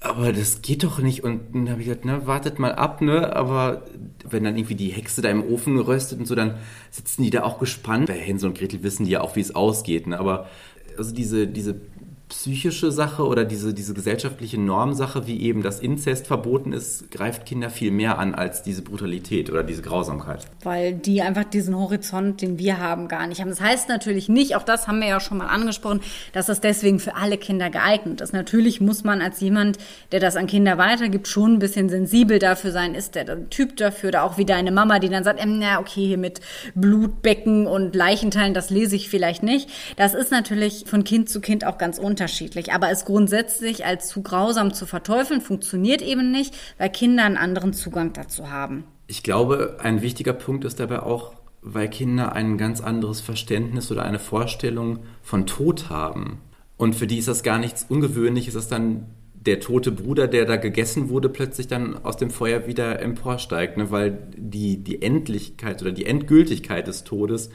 aber das geht doch nicht. Und dann habe ich gesagt, ne, wartet mal ab, ne? Aber wenn dann irgendwie die Hexe da im Ofen röstet und so, dann sitzen die da auch gespannt. Bei Hänsel und Gretel wissen die ja auch, wie es ausgeht, ne? Aber also diese, diese psychische Sache oder diese, diese gesellschaftliche Normsache, wie eben das Inzest verboten ist, greift Kinder viel mehr an als diese Brutalität oder diese Grausamkeit. Weil die einfach diesen Horizont, den wir haben, gar nicht haben. Das heißt natürlich nicht, auch das haben wir ja schon mal angesprochen, dass das deswegen für alle Kinder geeignet ist. Natürlich muss man als jemand, der das an Kinder weitergibt, schon ein bisschen sensibel dafür sein, ist der, Typ dafür oder auch wie deine Mama, die dann sagt, ähm, na okay, hier mit Blutbecken und Leichenteilen, das lese ich vielleicht nicht. Das ist natürlich von Kind zu Kind auch ganz unterschiedlich unterschiedlich. Aber es grundsätzlich als zu grausam zu verteufeln, funktioniert eben nicht, weil Kinder einen anderen Zugang dazu haben. Ich glaube, ein wichtiger Punkt ist dabei auch, weil Kinder ein ganz anderes Verständnis oder eine Vorstellung von Tod haben. Und für die ist das gar nichts Ungewöhnliches, dass dann der tote Bruder, der da gegessen wurde, plötzlich dann aus dem Feuer wieder emporsteigt, ne? weil die, die Endlichkeit oder die Endgültigkeit des Todes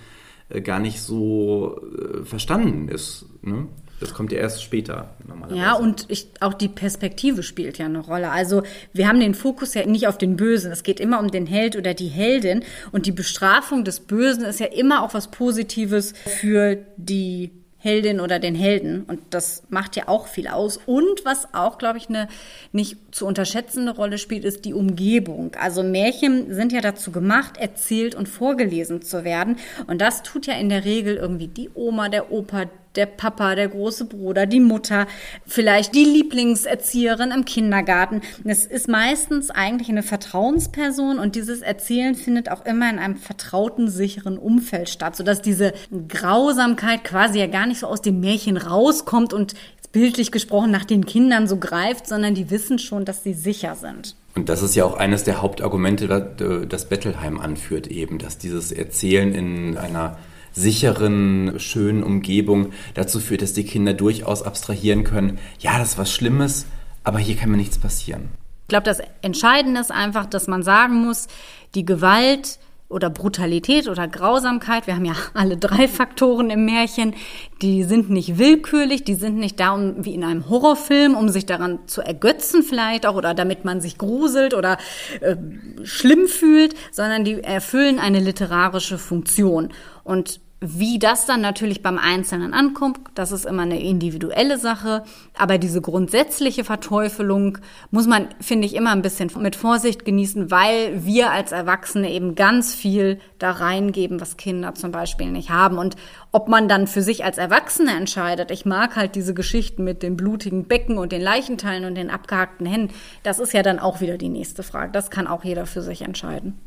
äh, gar nicht so äh, verstanden ist. Ne? Das kommt ja erst später normalerweise. Ja, und ich, auch die Perspektive spielt ja eine Rolle. Also wir haben den Fokus ja nicht auf den Bösen. Es geht immer um den Held oder die Heldin. Und die Bestrafung des Bösen ist ja immer auch was Positives für die Heldin oder den Helden. Und das macht ja auch viel aus. Und was auch, glaube ich, eine nicht zu unterschätzende Rolle spielt, ist die Umgebung. Also Märchen sind ja dazu gemacht, erzählt und vorgelesen zu werden. Und das tut ja in der Regel irgendwie die Oma, der Opa, der Papa, der große Bruder, die Mutter, vielleicht die Lieblingserzieherin im Kindergarten. Es ist meistens eigentlich eine Vertrauensperson und dieses Erzählen findet auch immer in einem vertrauten, sicheren Umfeld statt, sodass diese Grausamkeit quasi ja gar nicht so aus dem Märchen rauskommt und bildlich gesprochen nach den Kindern so greift, sondern die wissen schon, dass sie sicher sind. Und das ist ja auch eines der Hauptargumente, das Bettelheim anführt, eben, dass dieses Erzählen in einer sicheren, schönen Umgebung dazu führt, dass die Kinder durchaus abstrahieren können, ja, das ist was Schlimmes, aber hier kann mir nichts passieren. Ich glaube, das Entscheidende ist einfach, dass man sagen muss, die Gewalt oder Brutalität oder Grausamkeit, wir haben ja [LAUGHS] alle drei Faktoren im Märchen, die sind nicht willkürlich, die sind nicht da um, wie in einem Horrorfilm, um sich daran zu ergötzen vielleicht auch oder damit man sich gruselt oder äh, schlimm fühlt, sondern die erfüllen eine literarische Funktion. Und wie das dann natürlich beim Einzelnen ankommt, das ist immer eine individuelle Sache. Aber diese grundsätzliche Verteufelung muss man, finde ich, immer ein bisschen mit Vorsicht genießen, weil wir als Erwachsene eben ganz viel da reingeben, was Kinder zum Beispiel nicht haben. Und ob man dann für sich als Erwachsene entscheidet, ich mag halt diese Geschichten mit den blutigen Becken und den Leichenteilen und den abgehackten Händen, das ist ja dann auch wieder die nächste Frage. Das kann auch jeder für sich entscheiden.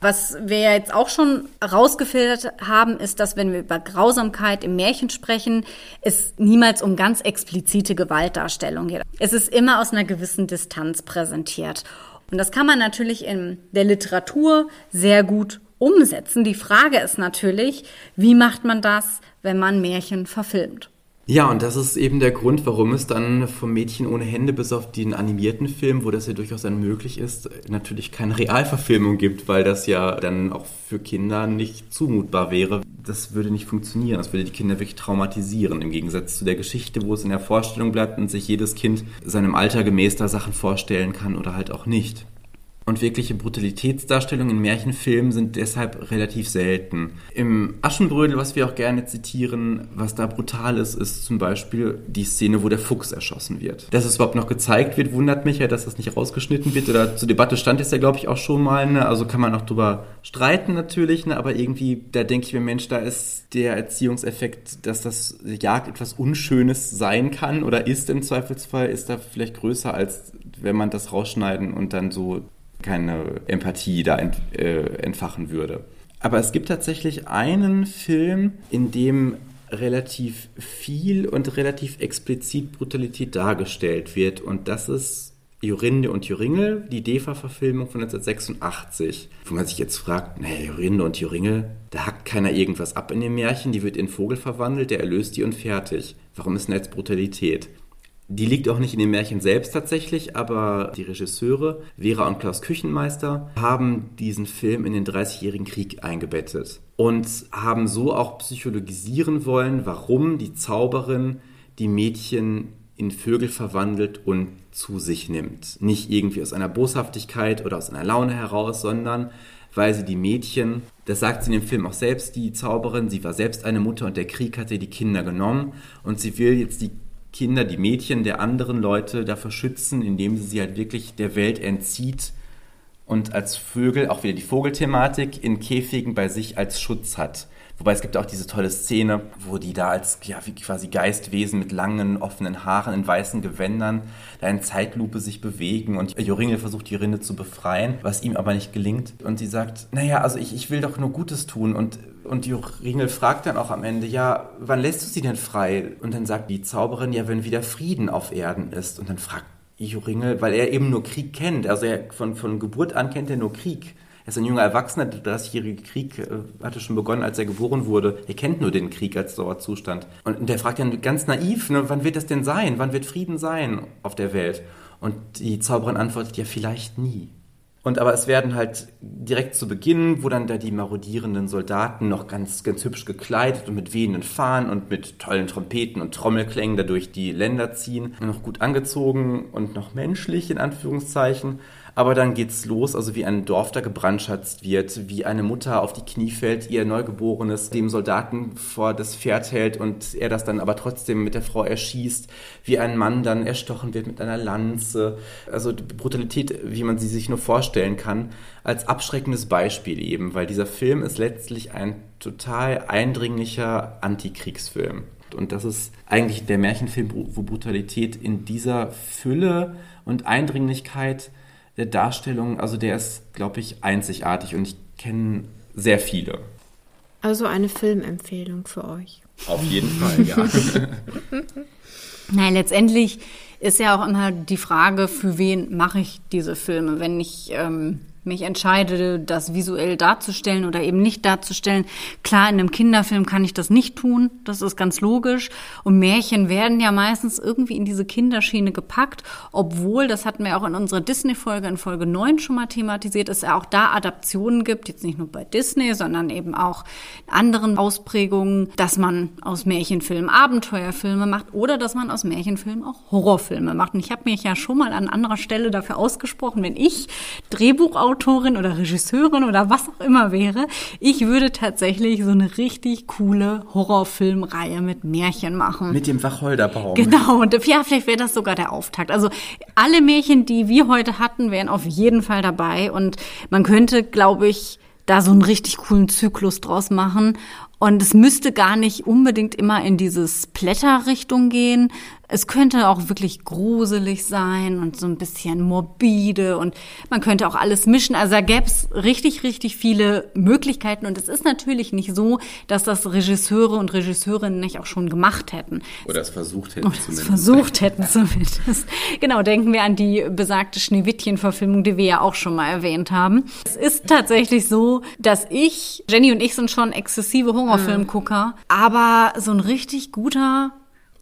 Was wir jetzt auch schon rausgefiltert haben, ist, dass wenn wir über Grausamkeit im Märchen sprechen, es niemals um ganz explizite Gewaltdarstellung geht. Es ist immer aus einer gewissen Distanz präsentiert. Und das kann man natürlich in der Literatur sehr gut umsetzen. Die Frage ist natürlich, wie macht man das, wenn man Märchen verfilmt? Ja, und das ist eben der Grund, warum es dann vom Mädchen ohne Hände bis auf den animierten Film, wo das ja durchaus dann möglich ist, natürlich keine Realverfilmung gibt, weil das ja dann auch für Kinder nicht zumutbar wäre. Das würde nicht funktionieren, das würde die Kinder wirklich traumatisieren, im Gegensatz zu der Geschichte, wo es in der Vorstellung bleibt und sich jedes Kind seinem Alter gemäß da Sachen vorstellen kann oder halt auch nicht und wirkliche Brutalitätsdarstellungen in Märchenfilmen sind deshalb relativ selten. Im Aschenbrödel, was wir auch gerne zitieren, was da brutal ist, ist zum Beispiel die Szene, wo der Fuchs erschossen wird. Dass es überhaupt noch gezeigt wird, wundert mich ja, dass das nicht rausgeschnitten wird. Oder zur Debatte stand es ja, glaube ich, auch schon mal. Ne? Also kann man auch drüber streiten natürlich, ne? aber irgendwie, da denke ich mir, Mensch, da ist der Erziehungseffekt, dass das Jagd etwas Unschönes sein kann oder ist im Zweifelsfall, ist da vielleicht größer, als wenn man das rausschneiden und dann so keine Empathie da ent, äh, entfachen würde. Aber es gibt tatsächlich einen Film, in dem relativ viel und relativ explizit Brutalität dargestellt wird. Und das ist Jorinde und Joringel, die DEFA-Verfilmung von 1986. Wo man sich jetzt fragt, naja, Jorinde und Joringel, da hackt keiner irgendwas ab in dem Märchen, die wird in Vogel verwandelt, der erlöst die und fertig. Warum ist denn jetzt Brutalität? Die liegt auch nicht in dem Märchen selbst tatsächlich, aber die Regisseure Vera und Klaus Küchenmeister haben diesen Film in den 30-jährigen Krieg eingebettet und haben so auch psychologisieren wollen, warum die Zauberin die Mädchen in Vögel verwandelt und zu sich nimmt. Nicht irgendwie aus einer Boshaftigkeit oder aus einer Laune heraus, sondern weil sie die Mädchen, das sagt sie in dem Film auch selbst, die Zauberin, sie war selbst eine Mutter und der Krieg hatte die Kinder genommen und sie will jetzt die Kinder, die Mädchen der anderen Leute dafür schützen, indem sie sie halt wirklich der Welt entzieht und als Vögel, auch wieder die Vogelthematik, in Käfigen bei sich als Schutz hat. Wobei es gibt auch diese tolle Szene, wo die da als ja, wie quasi Geistwesen mit langen, offenen Haaren in weißen Gewändern da in Zeitlupe sich bewegen und Joringel versucht, die Rinde zu befreien, was ihm aber nicht gelingt. Und sie sagt, naja, also ich, ich will doch nur Gutes tun und und Joringel fragt dann auch am Ende, ja, wann lässt du sie denn frei? Und dann sagt die Zauberin, ja, wenn wieder Frieden auf Erden ist. Und dann fragt Joringel, weil er eben nur Krieg kennt, also er von, von Geburt an kennt er nur Krieg. Er ist ein junger Erwachsener, der 30-jährige Krieg äh, hatte schon begonnen, als er geboren wurde. Er kennt nur den Krieg als Dauerzustand. Und der fragt dann ganz naiv, ne, wann wird das denn sein? Wann wird Frieden sein auf der Welt? Und die Zauberin antwortet, ja, vielleicht nie. Und aber es werden halt direkt zu Beginn, wo dann da die marodierenden Soldaten noch ganz, ganz hübsch gekleidet und mit wehenden Fahnen und mit tollen Trompeten und Trommelklängen da durch die Länder ziehen, noch gut angezogen und noch menschlich in Anführungszeichen. Aber dann geht's los, also wie ein Dorf da gebrandschatzt wird, wie eine Mutter auf die Knie fällt, ihr Neugeborenes dem Soldaten vor das Pferd hält und er das dann aber trotzdem mit der Frau erschießt, wie ein Mann dann erstochen wird mit einer Lanze. Also Brutalität, wie man sie sich nur vorstellen kann, als abschreckendes Beispiel eben, weil dieser Film ist letztlich ein total eindringlicher Antikriegsfilm. Und das ist eigentlich der Märchenfilm, wo Brutalität in dieser Fülle und Eindringlichkeit der Darstellung, also der ist, glaube ich, einzigartig und ich kenne sehr viele. Also eine Filmempfehlung für euch. Auf jeden Fall, ja. [LAUGHS] Nein, letztendlich ist ja auch immer die Frage, für wen mache ich diese Filme? Wenn ich ähm, mich entscheide, das visuell darzustellen oder eben nicht darzustellen. Klar, in einem Kinderfilm kann ich das nicht tun, das ist ganz logisch. Und Märchen werden ja meistens irgendwie in diese Kinderschiene gepackt, obwohl, das hatten wir auch in unserer Disney-Folge, in Folge 9 schon mal thematisiert, es ja auch da Adaptionen gibt, jetzt nicht nur bei Disney, sondern eben auch anderen Ausprägungen, dass man aus Märchenfilmen Abenteuerfilme macht oder dass man aus Märchenfilmen auch Horrorfilme macht. Und ich habe mich ja schon mal an anderer Stelle dafür ausgesprochen, wenn ich Drehbuchautor Autorin oder Regisseurin oder was auch immer wäre, ich würde tatsächlich so eine richtig coole Horrorfilmreihe mit Märchen machen. Mit dem Wacholderbaum. Genau, und ja, vielleicht wäre das sogar der Auftakt. Also alle Märchen, die wir heute hatten, wären auf jeden Fall dabei und man könnte, glaube ich, da so einen richtig coolen Zyklus draus machen. Und es müsste gar nicht unbedingt immer in dieses Blätterrichtung gehen, es könnte auch wirklich gruselig sein und so ein bisschen morbide und man könnte auch alles mischen. Also da gäbe es richtig, richtig viele Möglichkeiten. Und es ist natürlich nicht so, dass das Regisseure und Regisseurinnen nicht auch schon gemacht hätten. Oder es versucht hätten Oder zumindest. Es versucht hätten zumindest. Genau, denken wir an die besagte Schneewittchen-Verfilmung, die wir ja auch schon mal erwähnt haben. Es ist tatsächlich so, dass ich, Jenny und ich sind schon exzessive Horrorfilmgucker, aber so ein richtig guter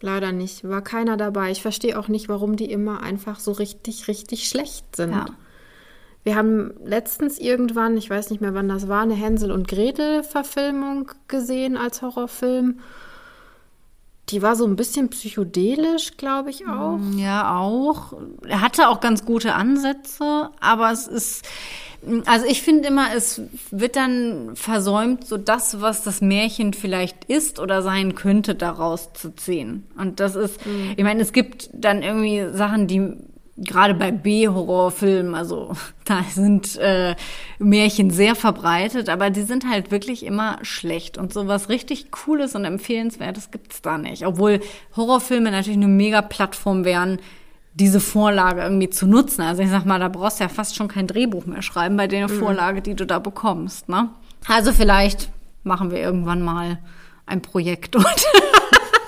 Leider nicht. War keiner dabei. Ich verstehe auch nicht, warum die immer einfach so richtig, richtig schlecht sind. Ja. Wir haben letztens irgendwann, ich weiß nicht mehr wann das war, eine Hänsel und Gretel-Verfilmung gesehen als Horrorfilm. Die war so ein bisschen psychedelisch, glaube ich auch. Ja, auch. Er hatte auch ganz gute Ansätze, aber es ist also ich finde immer, es wird dann versäumt, so das, was das Märchen vielleicht ist oder sein könnte, daraus zu ziehen. Und das ist, mhm. ich meine, es gibt dann irgendwie Sachen, die gerade bei B-Horrorfilmen, also [LAUGHS] da sind äh, Märchen sehr verbreitet, aber die sind halt wirklich immer schlecht. Und so was richtig Cooles und Empfehlenswertes gibt's da nicht. Obwohl Horrorfilme natürlich eine mega Plattform wären, diese Vorlage irgendwie zu nutzen. Also ich sag mal, da brauchst du ja fast schon kein Drehbuch mehr schreiben bei der mhm. Vorlage, die du da bekommst. Ne? Also vielleicht machen wir irgendwann mal ein Projekt dort. [LAUGHS]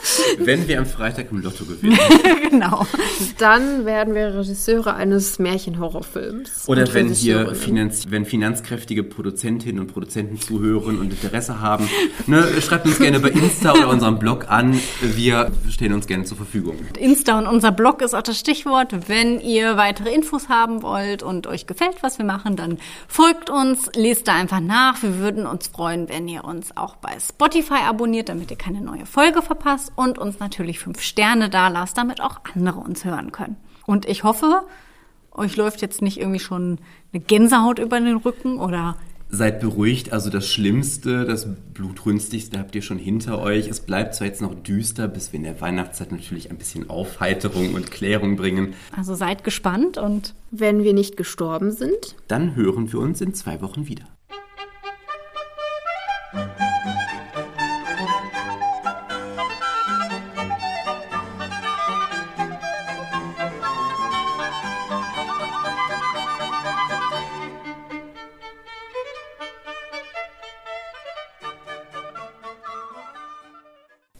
[LAUGHS] Wenn wir am Freitag im Lotto gewinnen. [LAUGHS] genau. Dann werden wir Regisseure eines Märchenhorrorfilms. Oder wenn hier Finanz, wenn finanzkräftige Produzentinnen und Produzenten zuhören und Interesse haben, ne, schreibt uns gerne bei Insta oder unserem Blog an. Wir stehen uns gerne zur Verfügung. Insta und unser Blog ist auch das Stichwort. Wenn ihr weitere Infos haben wollt und euch gefällt, was wir machen, dann folgt uns, lest da einfach nach. Wir würden uns freuen, wenn ihr uns auch bei Spotify abonniert, damit ihr keine neue Folge verpasst und uns natürlich fünf Sterne da lasst, damit auch andere uns hören können. Und ich hoffe, euch läuft jetzt nicht irgendwie schon eine Gänsehaut über den Rücken oder seid beruhigt, also das Schlimmste, das Blutrünstigste habt ihr schon hinter euch. Es bleibt zwar jetzt noch düster, bis wir in der Weihnachtszeit natürlich ein bisschen Aufheiterung und Klärung bringen. Also seid gespannt und wenn wir nicht gestorben sind, dann hören wir uns in zwei Wochen wieder. Musik